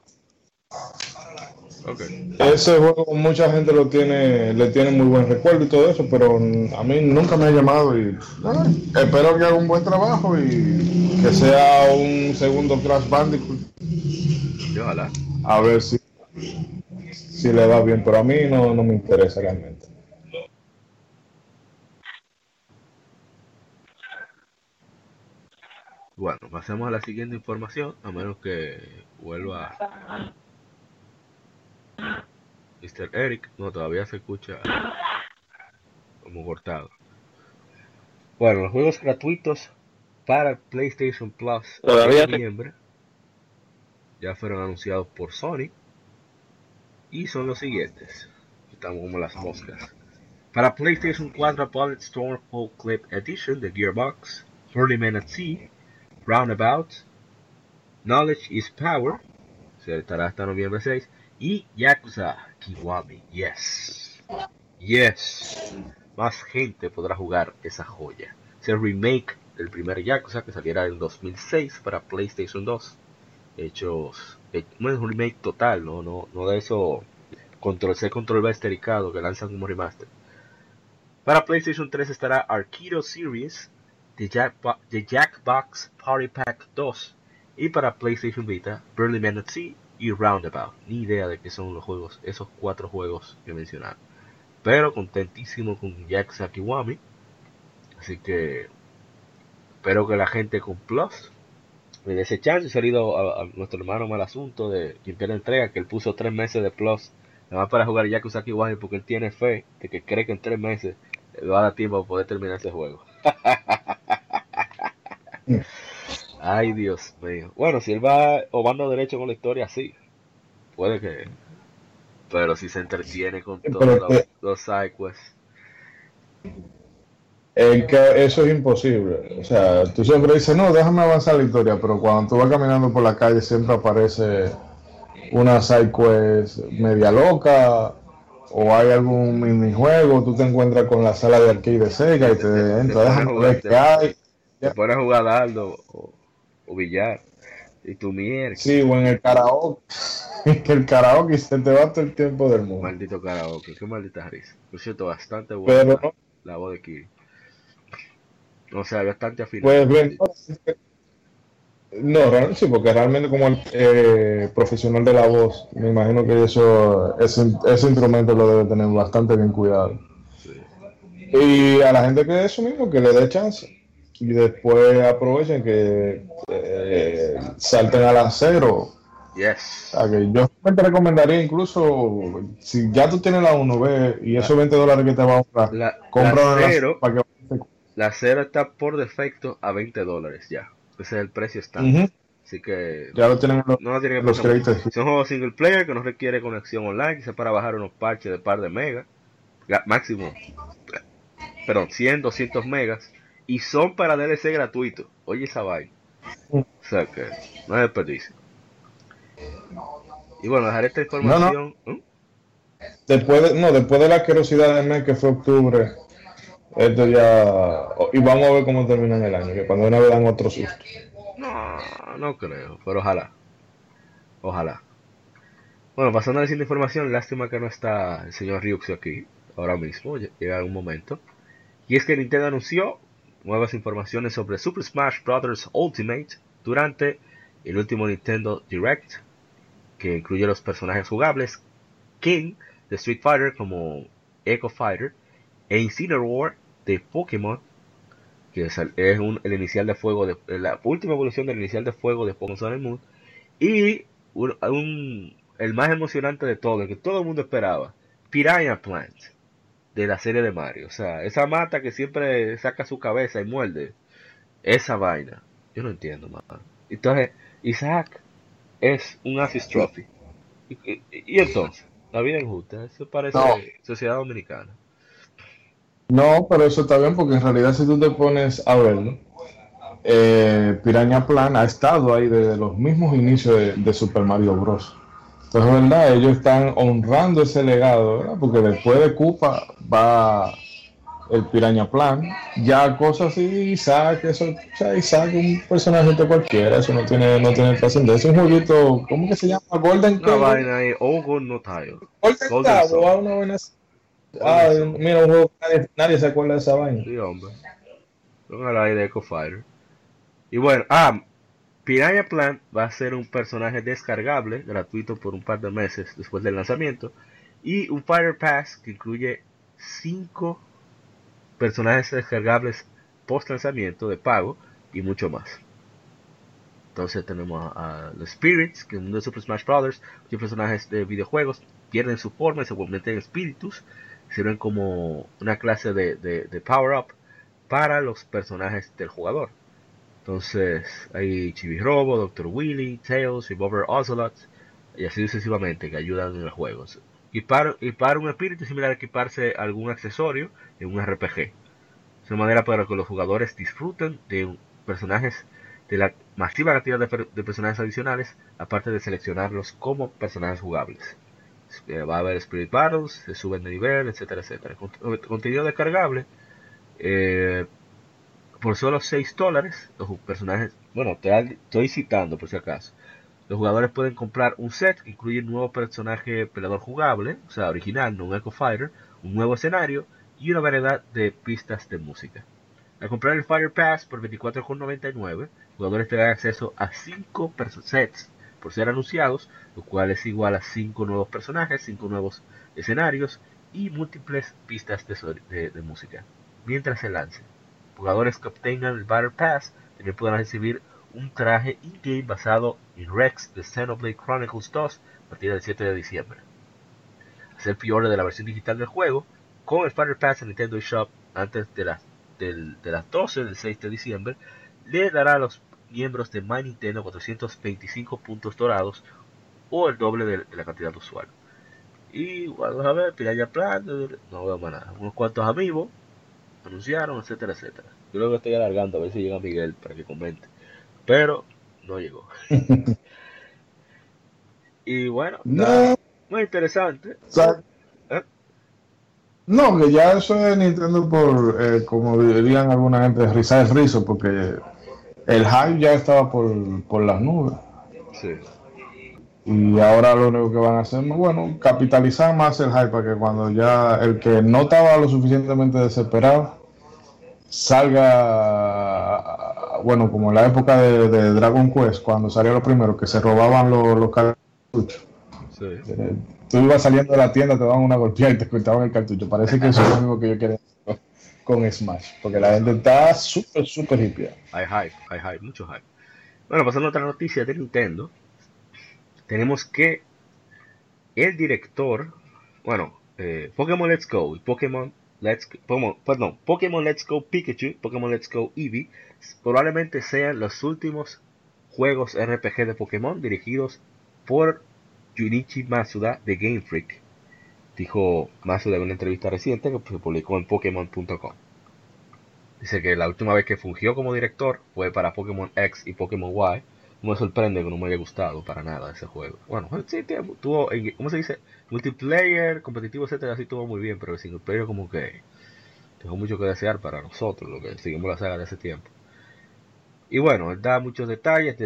Speaker 1: Ok.
Speaker 5: Ese juego mucha gente lo tiene, le tiene muy buen recuerdo y todo eso, pero a mí nunca me ha llamado y nada, espero que haga un buen trabajo y que sea un segundo Crash Bandicoot.
Speaker 1: Ojalá.
Speaker 5: A ver si, si le va bien, pero a mí no, no me interesa realmente.
Speaker 1: Bueno, pasemos a la siguiente información, a menos que vuelva Mr. Eric. No, todavía se escucha como cortado. Bueno, los juegos gratuitos para PlayStation Plus en noviembre ya fueron anunciados por Sony y son los siguientes. Estamos como las moscas. Para PlayStation 4 Bullet Storm Full Clip Edition de Gearbox, Early Man at Sea, Roundabout, Knowledge is Power, se estará hasta noviembre 6, y Yakuza Kiwami, yes, yes, más gente podrá jugar esa joya. Es el remake del primer Yakuza que saliera en 2006 para PlayStation 2, hechos, eh, es un remake total, no, no, no de eso control C, control V estericado que lanzan como remaster. Para PlayStation 3 estará Arkido Series, The, Jackbo- The Jackbox Party Pack 2 y para PlayStation Vita, Burly Man at Sea y Roundabout. Ni idea de qué son los juegos, esos cuatro juegos que mencionaron. Pero contentísimo con Jack Sakiwami. Así que espero que la gente con Plus le dé ese chance. Ha salido a, a nuestro hermano mal asunto de quien pierde entrega, que él puso tres meses de Plus. Nada más para jugar Yakuza Kiwami porque él tiene fe de que cree que en tres meses le va a dar tiempo para poder terminar ese juego. Ay, Dios mío. Bueno, si él va o va derecho con la historia, sí. Puede que. Pero si se entretiene con
Speaker 5: Sí,
Speaker 1: todos los,
Speaker 5: que-
Speaker 1: los
Speaker 5: que eso es imposible. O sea, tú siempre dices, no, déjame avanzar la historia, pero cuando tú vas caminando por la calle siempre aparece una side quest media loca o hay algún minijuego, tú te encuentras con la sala de arcade de Sega y te entra, déjame ver qué hay.
Speaker 1: Te pones a jugar dardo o, o billar. Y tu mierda.
Speaker 5: Sí, o en el karaoke. El karaoke se te va todo el tiempo del mundo.
Speaker 1: Maldito karaoke. Qué maldita risa. Por cierto, bastante buena
Speaker 5: Pero
Speaker 1: la, voz de Kiri. O sea, bastante afinada.
Speaker 5: pues bien. No, realmente sí, porque realmente como el eh, profesional de la voz, me imagino que eso, ese, ese instrumento lo debe tener bastante bien cuidado.
Speaker 1: Sí.
Speaker 5: Y a la gente que eso mismo, que le dé chance. Y después aprovechen que eh, salten al acero.
Speaker 1: Yes.
Speaker 5: O sea, que yo te recomendaría incluso, si ya tú tienes la 1B y esos 20 dólares que te van a ahorrar,
Speaker 1: La,
Speaker 5: compra
Speaker 1: la cero,
Speaker 5: para que
Speaker 1: la cero está por defecto a 20 dólares ya. Ese es el precio estándar. Así que
Speaker 5: Ya lo tienen en los,
Speaker 1: no lo tienen que
Speaker 5: los créditos.
Speaker 1: Son juegos single player que no requiere conexión online, quizá para bajar unos parches de par de megas, ga- máximo, perdón, 100, 200 megas, y son para DLC gratuito. Oye esa vaina. O sea que no hay desperdicio. Y bueno, dejaré esta información. ¿Mm?
Speaker 5: Después de, no, después de la asquerosidad del mes que fue octubre, esto ya. Y vamos a ver cómo termina el año, que cuando una vez dan otro susto.
Speaker 1: No, no creo, pero ojalá. Ojalá. Bueno, pasando a la siguiente información, lástima que no está el señor Ryuxio aquí ahora mismo, ll- llega un momento. Y es que Nintendo anunció nuevas informaciones sobre Super Smash Bros. Ultimate durante el último Nintendo Direct, que incluye los personajes jugables King de Street Fighter como Echo Fighter e Incineroar de Pokémon que es, el, es un- el inicial de fuego de la última evolución del inicial de fuego de Pokémon Sun and Moon y un, un- el más emocionante de todo el que todo el mundo esperaba Piranha Plant de la serie de Mario o sea esa mata que siempre saca su cabeza y muerde esa vaina yo no entiendo más entonces Isaac es un Assist Trophy y, y- y entonces la vida injusta eso parece
Speaker 5: No.
Speaker 1: sociedad dominicana
Speaker 5: No, pero eso está bien porque en realidad si tú te pones a verlo, eh, Piranha Plan ha estado ahí desde los mismos inicios de, de Super Mario Bros. Entonces, ¿verdad? Ellos están honrando ese legado, ¿verdad? Porque después de Koopa va el Piranha Plan. Ya cosas así, Isaac, eso, o sea, Isaac un personaje de cualquiera, eso no tiene, no tiene trascendencia. Es un jueguito, ¿cómo que se llama? Golden
Speaker 1: una vaina ahí Ogo no Tile
Speaker 5: Golden
Speaker 1: Golden
Speaker 5: Cave,
Speaker 1: Sun.
Speaker 5: o una vaina. Ah, mira, un juego que nadie, nadie se acuerda de esa vaina.
Speaker 1: Sí, hombre. Son al aire de Echo Fighter. Y bueno, ah, Piranha Plant va a ser un personaje descargable, gratuito por un par de meses después del lanzamiento. Y un Fighter Pass que incluye 5 personajes descargables post lanzamiento de pago y mucho más. Entonces tenemos a, los Spirits, que en el mundo de Super Smash Bros. Muchos personajes de videojuegos pierden su forma y se convierten en espíritus. Sirven como una clase de power-up para los personajes del jugador. Entonces hay Chibi Robo, Dr. Willy, Tails, Revolver Ocelot y así sucesivamente que ayudan en el juego. Equipar, equipar un espíritu es similar a equiparse algún accesorio en un RPG. Es una manera para que los jugadores disfruten de personajes de la masiva cantidad de, de personajes adicionales, aparte de seleccionarlos como personajes jugables. Eh, Va a haber Spirit Battles, se suben de nivel, etcétera, etcétera. Cont- Contenido descargable. eh, por solo 6 dólares, los personajes, bueno, te estoy citando por si acaso. Los jugadores pueden comprar un set que incluye un nuevo personaje peleador jugable, o sea, original, no un Echo Fighter, un nuevo escenario y una variedad de pistas de música. Al comprar el Fire Pass por 24,99, jugadores tendrán acceso a 5 sets por ser anunciados, lo cual es igual a 5 nuevos personajes, 5 nuevos escenarios y múltiples pistas de- de música. Mientras se lance, jugadores que obtengan el Battle Pass también podrán recibir un traje in-game basado en Rex de Xenoblade Chronicles 2 a partir del 7 de diciembre. Hacer pre-order de la versión digital del juego con el Battle Pass en Nintendo Shop antes de las, del- de las 12 del 6 de diciembre le dará a los miembros de My Nintendo 425 puntos dorados o el doble de, de la cantidad usual. Y vamos a ver, Piraya Plan, no veo más nada. Unos cuantos amigos anunciaron, etcétera, etcétera. Yo luego estoy alargando a ver si llega Miguel para que comente. Pero no llegó. y bueno,
Speaker 5: No,
Speaker 1: muy interesante.
Speaker 5: o sea,
Speaker 1: ¿Eh?
Speaker 5: no, que ya eso es Nintendo por, eh, como dirían alguna gente, rizar el rizo, porque el hype ya estaba por, por las nubes.
Speaker 1: Sí.
Speaker 5: Y ahora lo único que van a hacer, bueno, capitalizar más el hype para que cuando ya el que no estaba lo suficientemente desesperado salga, bueno, como en la época de, de Dragon Quest, cuando salió lo primero, que se robaban los, los cartuchos.
Speaker 1: Sí.
Speaker 5: Eh, Tú ibas saliendo de la tienda, te daban una golpeada y te cortaban el cartucho. Parece que eso es lo mismo que yo quería hacer con Smash, porque la gente está súper, súper hippie.
Speaker 1: Hay hype, hay hype, mucho hype. Bueno, pasando a otra noticia de Nintendo, tenemos que el director, bueno, eh, Pokémon Let's Go y Pokémon Let's perdón, Pokémon Let's Go Pikachu, Pokémon Let's Go Eevee, probablemente sean los últimos juegos RPG de Pokémon dirigidos por Junichi Masuda de Game Freak. Dijo Masuda en una entrevista reciente que se publicó en Pokémon.com. Dice que la última vez que fungió como director fue para Pokémon X y Pokémon Y. Me sorprende que no me haya gustado para nada ese juego. Bueno, sí, tuvo, ¿cómo se dice? Multiplayer, competitivo, etcétera, así tuvo muy bien, pero el single player como que dejó mucho que desear para nosotros, lo que seguimos la saga de ese tiempo. Y bueno, da muchos detalles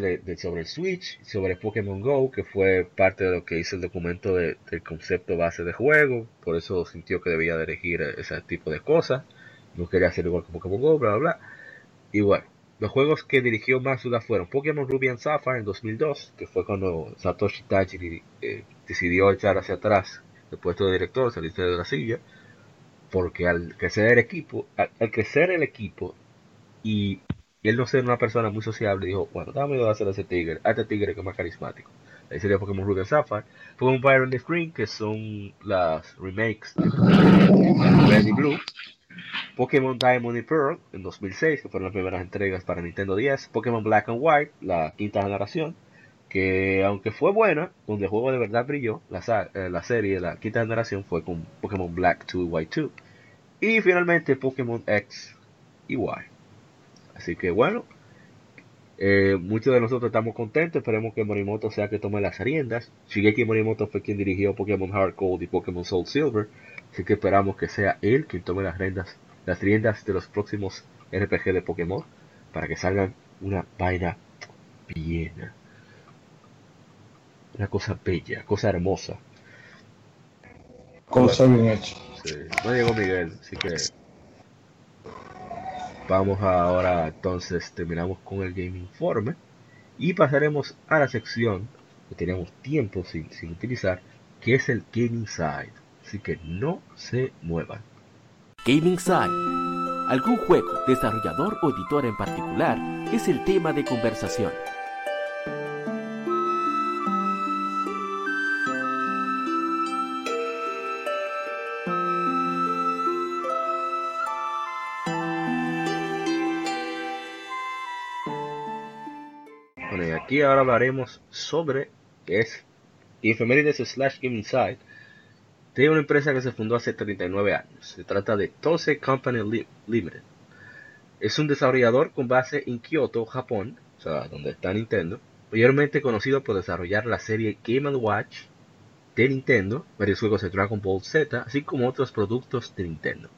Speaker 1: sobre el Switch, sobre Pokémon Go, que fue parte de lo que hizo el documento del concepto base de juego, por eso sintió que debía de elegir ese tipo de cosas no quería hacer igual que Pokémon Go, bla, bla, bla. Y bueno, los juegos que dirigió Masuda fueron Pokémon Ruby and Sapphire en 2002, que fue cuando Satoshi Tajiri eh, decidió echar hacia atrás el puesto de director, salirse de la silla, porque al crecer el equipo, al, crecer el equipo y, él no ser una persona muy sociable, dijo, bueno, dame de hacer a ese tigre, a este tigre que es más carismático. Ahí sería Pokémon Ruby and Sapphire. Pokémon Byron the Screen, que son las remakes de Red y Blue. Pokémon Diamond y Pearl en 2006, que fueron las primeras entregas para Nintendo 10, Pokémon Black and White, la quinta generación, que aunque fue buena, donde el juego de verdad brilló, la, eh, la serie, la quinta generación fue con Pokémon Black 2 y White 2, y finalmente Pokémon X y Y. Así que bueno, eh, muchos de nosotros estamos contentos, esperemos que Morimoto sea que tome las riendas. Shigeki Morimoto fue quien dirigió Pokémon Hard Gold y Pokémon Soul Silver, así que esperamos que sea él quien tome las riendas las riendas de los próximos RPG de Pokémon para que salgan una vaina bien. Una cosa bella, cosa hermosa.
Speaker 5: Cosa bien hecha.
Speaker 1: No llegó Miguel, así que vamos ahora entonces terminamos con el Game Informe y pasaremos a la sección que teníamos tiempo sin, sin utilizar, que es el Gaming Side. Así que no se muevan.
Speaker 4: Gaming Side. Algún juego, desarrollador o editor en particular es el tema de conversación.
Speaker 1: Bueno, y aquí ahora hablaremos sobre qué es Infemérides slash Gaming Side tiene una empresa que se fundó hace 39 años. Se trata de Tose Company Limited. Es un desarrollador con base en Kyoto, Japón, o sea, donde está Nintendo, mayormente conocido por desarrollar la serie Game Watch de Nintendo, varios juegos de Dragon Ball Z, así como otros productos de Nintendo.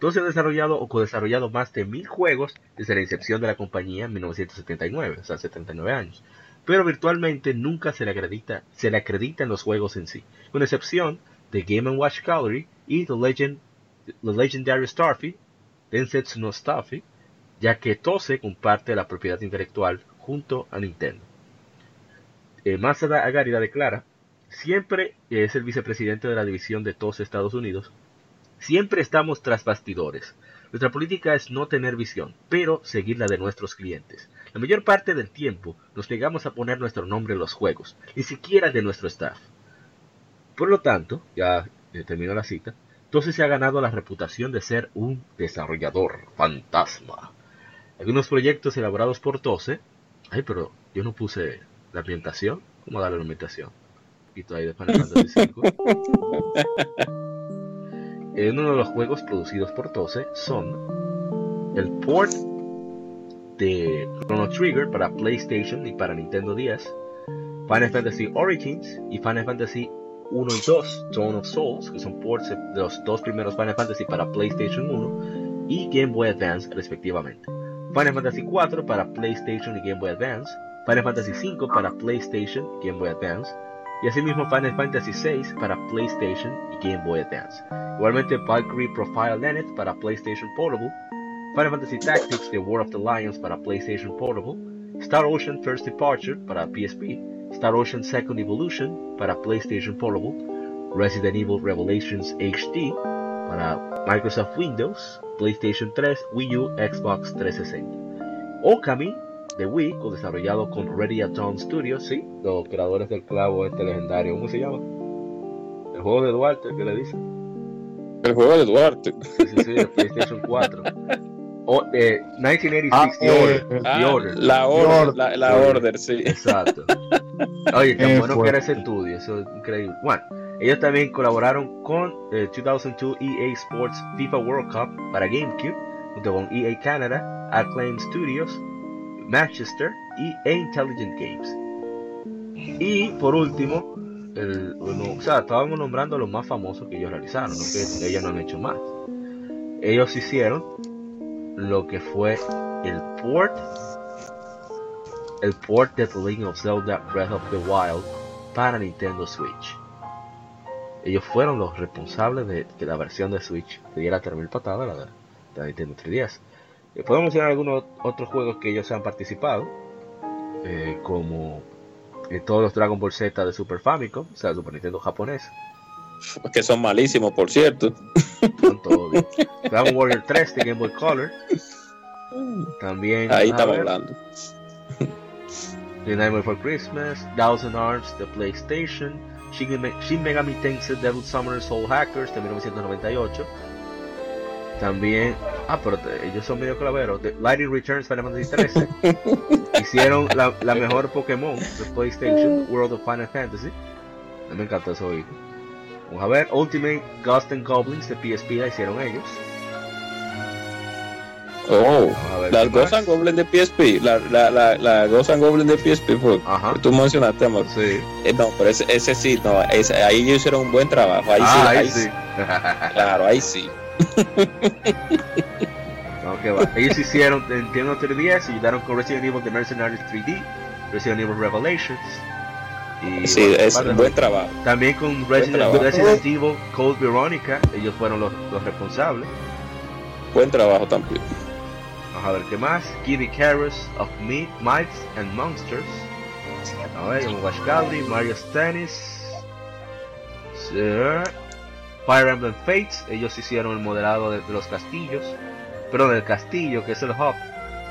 Speaker 1: Tose ha desarrollado o co-desarrollado más de mil juegos desde la incepción de la compañía en 1979, o sea, hace 39 años, pero virtualmente nunca se le acredita, se le acreditan los juegos en sí, con excepción The Game ⁇ Watch Gallery y The, Legend, The Legendary Starfy, Densetsu no Starfy, ya que Tose comparte la propiedad intelectual junto a Nintendo. Eh, Masada Agarida declara, siempre es el vicepresidente de la división de Tose Estados Unidos, siempre estamos tras bastidores. Nuestra política es no tener visión, pero seguir la de nuestros clientes. La mayor parte del tiempo nos negamos a poner nuestro nombre en los juegos, ni siquiera de nuestro staff. Por lo tanto, ya eh, terminó la cita, entonces se ha ganado la reputación de ser un desarrollador fantasma. Algunos proyectos elaborados por Tose, ay, pero yo no puse la ambientación, ¿cómo darle la ambientación? Y ahí de Final Fantasy En uno de los juegos producidos por Tose son el port de Chrono Trigger para PlayStation y para Nintendo 10, Final Fantasy Origins y Final Fantasy 1 y 2, Dawn of Souls, que son ports de los dos primeros Final Fantasy para PlayStation 1 y Game Boy Advance respectivamente. Final Fantasy 4 para PlayStation y Game Boy Advance, Final Fantasy 5 para PlayStation Game Boy Advance, y asimismo Final Fantasy 6 para PlayStation y Game Boy Advance. Igualmente Valkyrie Profile Lenneth para PlayStation Portable, Final Fantasy Tactics The War of the Lions para PlayStation Portable, Star Ocean First Departure para PSP, Star Ocean Second Evolution para PlayStation Portable, Resident Evil Revelations HD para Microsoft Windows, PlayStation 3, Wii U, Xbox 360. Okami de Wii, desarrollado con Ready at Dawn Studios, sí, los creadores del clavo este legendario, ¿cómo se llama? El juego de Duarte, ¿qué le dicen?
Speaker 2: El juego de Duarte.
Speaker 1: Sí, sí, sí, PlayStation 4. o- eh, 1986
Speaker 5: Ah,
Speaker 1: The Order.
Speaker 5: eh,
Speaker 1: The
Speaker 2: Ah,
Speaker 1: Order.
Speaker 2: la order,
Speaker 5: Order.
Speaker 2: la, la order, sí.
Speaker 1: Exacto. Oye, tan bueno que era ese estudio, eso es increíble. Bueno, ellos también colaboraron con eh, 2002 EA Sports FIFA World Cup para GameCube, junto con EA Canada, Acclaim Studios, Manchester y e Intelligent Games. Y por último, el, bueno, o sea, estábamos nombrando los más famosos que ellos realizaron, ¿no? que ellos no han hecho más. Ellos hicieron lo que fue el port el port de The Legend of Zelda Breath of the Wild para Nintendo Switch. Ellos fueron los responsables de que la versión de Switch le diera terminar patada a la de la Nintendo 3DS. Eh, Podemos mencionar algunos otros juegos que ellos han participado, eh, como eh, todos los Dragon Ball Z de Super Famicom, o sea, Super Nintendo japonés,
Speaker 2: Que son malísimos, por cierto.
Speaker 1: son todos. Dragon Warrior 3 de Game Boy Color, también
Speaker 2: Ahí estamos hablando.
Speaker 1: The Nightmare Before Christmas, Thousand Arms, The PlayStation, Shin, Me- Shin Megami Tensei Devil Summoner Soul Hackers de 1998. También, ah, pero te- ellos son medio claveros. The Lightning Returns Final Fantasy 13. Hicieron la, la mejor Pokémon de PlayStation, World of Final Fantasy. Me encantó eso. Vamos a ver, Ultimate Ghost and Goblins de PSP la hicieron ellos.
Speaker 2: Oh,
Speaker 1: Vamos a ver
Speaker 2: las
Speaker 1: qué más.
Speaker 2: Ghost and Goblin de PSP. La, la, la, la Ghost and Goblin de PSP fue.
Speaker 1: Ajá.
Speaker 2: Tú mencionaste, amor.
Speaker 1: Sí.
Speaker 2: Eh, no, pero ese, ese sí, no, ese- ahí ellos hicieron un buen trabajo. Ahí sí,
Speaker 1: Ah,
Speaker 2: ahí
Speaker 1: ahí
Speaker 2: sí.
Speaker 1: sí.
Speaker 2: Claro, ahí sí.
Speaker 1: No, que va. Ellos hicieron Nintendo 3DS y ayudaron con Resident Evil The Mercenaries 3D, Resident Evil Revelations. Y
Speaker 2: Sí,
Speaker 1: bueno,
Speaker 2: es un buen trabajo.
Speaker 1: También con Resident. Resident Evil Code Veronica, ellos fueron los, los responsables.
Speaker 2: Buen trabajo también.
Speaker 1: A ver qué más. Kid Icarus of Meat, Mites and Monsters. A ver, Watch Galaxy, Mario Tennis. Sir. Fire Emblem Fates, ellos hicieron el modelado de, los castillos. Perdón, del castillo, que es el hub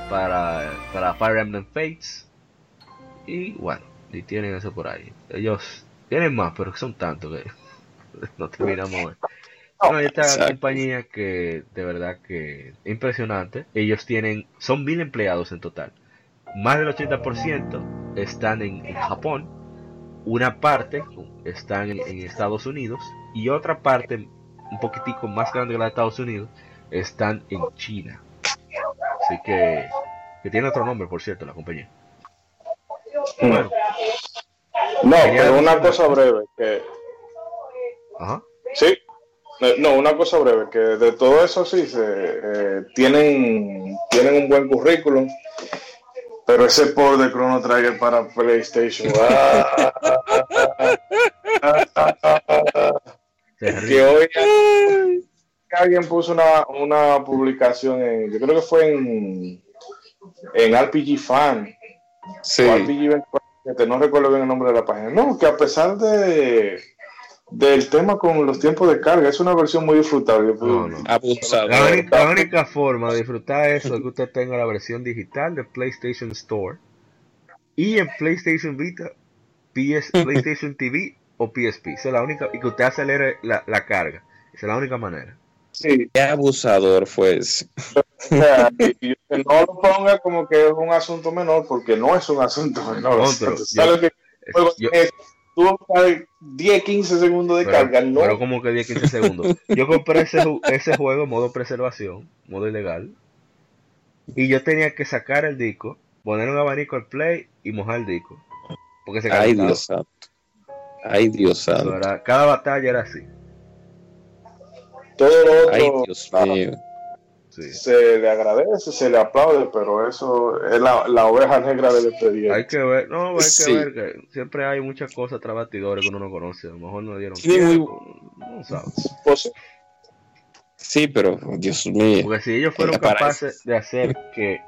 Speaker 1: para, para Fire Emblem Fates. Y bueno, y tienen eso por ahí. Ellos tienen más, pero son tantos que no terminamos. No, esta
Speaker 2: Exacto.
Speaker 1: compañía que de verdad que impresionante. Ellos tienen, son mil empleados en total. Más del 80% están en, en Japón. Una parte están en, en Estados Unidos. Y otra parte, un poquitico más grande que la de Estados Unidos, están en China. Así que, que tiene otro nombre, por cierto, la compañía. Bueno,
Speaker 5: No, pero una cosa breve, que
Speaker 1: ajá.
Speaker 5: sí, no, una cosa breve, que de todo eso sí se eh, tienen tienen un buen currículum, pero ese por de Chrono Trigger para PlayStation, ah, que hoy alguien puso una, una publicación en, yo creo que fue en en RPG Fan
Speaker 2: Sí.
Speaker 5: o RPG 24, no recuerdo bien el nombre de la página. No, que a pesar de del tema con los tiempos de carga, es una versión muy disfrutable.
Speaker 1: No. La única, la única forma de disfrutar eso es que usted tenga la versión digital de PlayStation Store y en PlayStation Vita, PS, PlayStation TV o PSP. Esa es la única, y que usted acelere la, la carga. Esa es la única manera.
Speaker 5: Sí,
Speaker 2: Qué abusador fue ese.
Speaker 5: o sea, y- y que no lo ponga como que es un asunto menor, porque no es un asunto menor. O sea, que
Speaker 1: Yo-
Speaker 5: es- tuvo que dar 10, 15 segundos de
Speaker 1: pero,
Speaker 5: carga, no.
Speaker 1: pero como que 10, 15 segundos. Yo compré ese, ese juego en modo preservación, modo ilegal, y yo tenía que sacar el disco, poner un abanico al play y mojar el disco. Porque se
Speaker 2: Ay. Dios santo. Ay, Dios santo.
Speaker 1: era- cada batalla era así.
Speaker 5: Todo lo
Speaker 2: Ay,
Speaker 5: otro
Speaker 2: Dios
Speaker 5: ah,
Speaker 2: mío.
Speaker 1: Sí.
Speaker 5: se le agradece, se le aplaude, pero eso es la, la oveja negra del expediente.
Speaker 1: Hay que ver, no, hay que
Speaker 2: Sí.
Speaker 1: ver que siempre hay muchas cosas tras bastidores que uno no conoce. A lo mejor no dieron
Speaker 2: Sí, muy-
Speaker 1: tiempo, no sabes.
Speaker 5: Pues,
Speaker 2: Sí, pero Dios mío.
Speaker 1: Porque si ellos fueron capaces de hacer que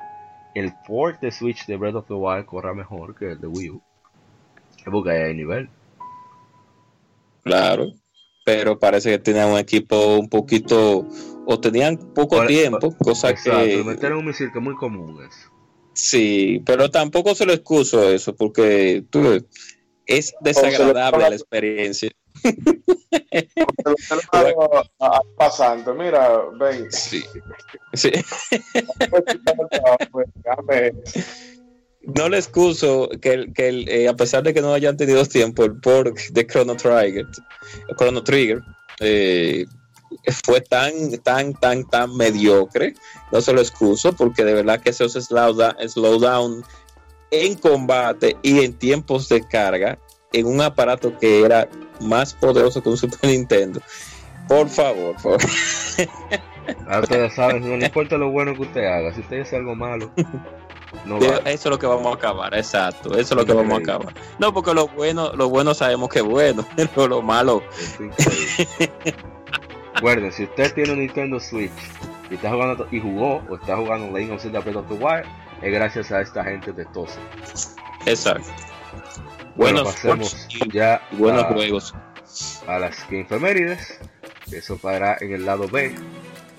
Speaker 1: el port de Switch de Breath of the Wild corra mejor que el de Wii U, es porque hay nivel.
Speaker 2: Claro. Pero parece que tenían un equipo un poquito. O tenían poco tiempo, cosa
Speaker 1: Exacto,
Speaker 2: que.
Speaker 1: meter un misil que es muy común eso.
Speaker 2: Sí, pero tampoco se lo excuso eso, porque tú ves, es desagradable la experiencia.
Speaker 5: pasando, mira, ven.
Speaker 2: Sí. sí. no le excuso que, que eh, a pesar de que no hayan tenido tiempo, el port de Chrono Trigger, Chrono Trigger eh, fue tan, tan, tan, tan mediocre. No se lo excuso porque de verdad que esos slowdown en combate y en tiempos de carga en un aparato que era más poderoso que un Super Nintendo. Por favor, por favor.
Speaker 1: Ah, ustedes saben, no le importa lo bueno que usted haga, si usted hace algo malo,
Speaker 2: no Eso es lo que vamos a acabar, exacto, eso es lo que vamos a acabar. No, porque lo bueno, lo bueno sabemos que es bueno, pero lo malo.
Speaker 1: Recuerden, si usted tiene un Nintendo Switch y está jugando y jugó o está jugando Legend of Zelda Breath of the Wild, es gracias a esta gente de Tose.
Speaker 2: Exacto.
Speaker 1: Bueno, pasemos ya
Speaker 2: buenos juegos.
Speaker 1: A las que. Eso para en el lado B.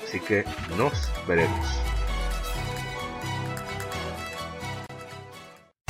Speaker 1: Así que nos veremos.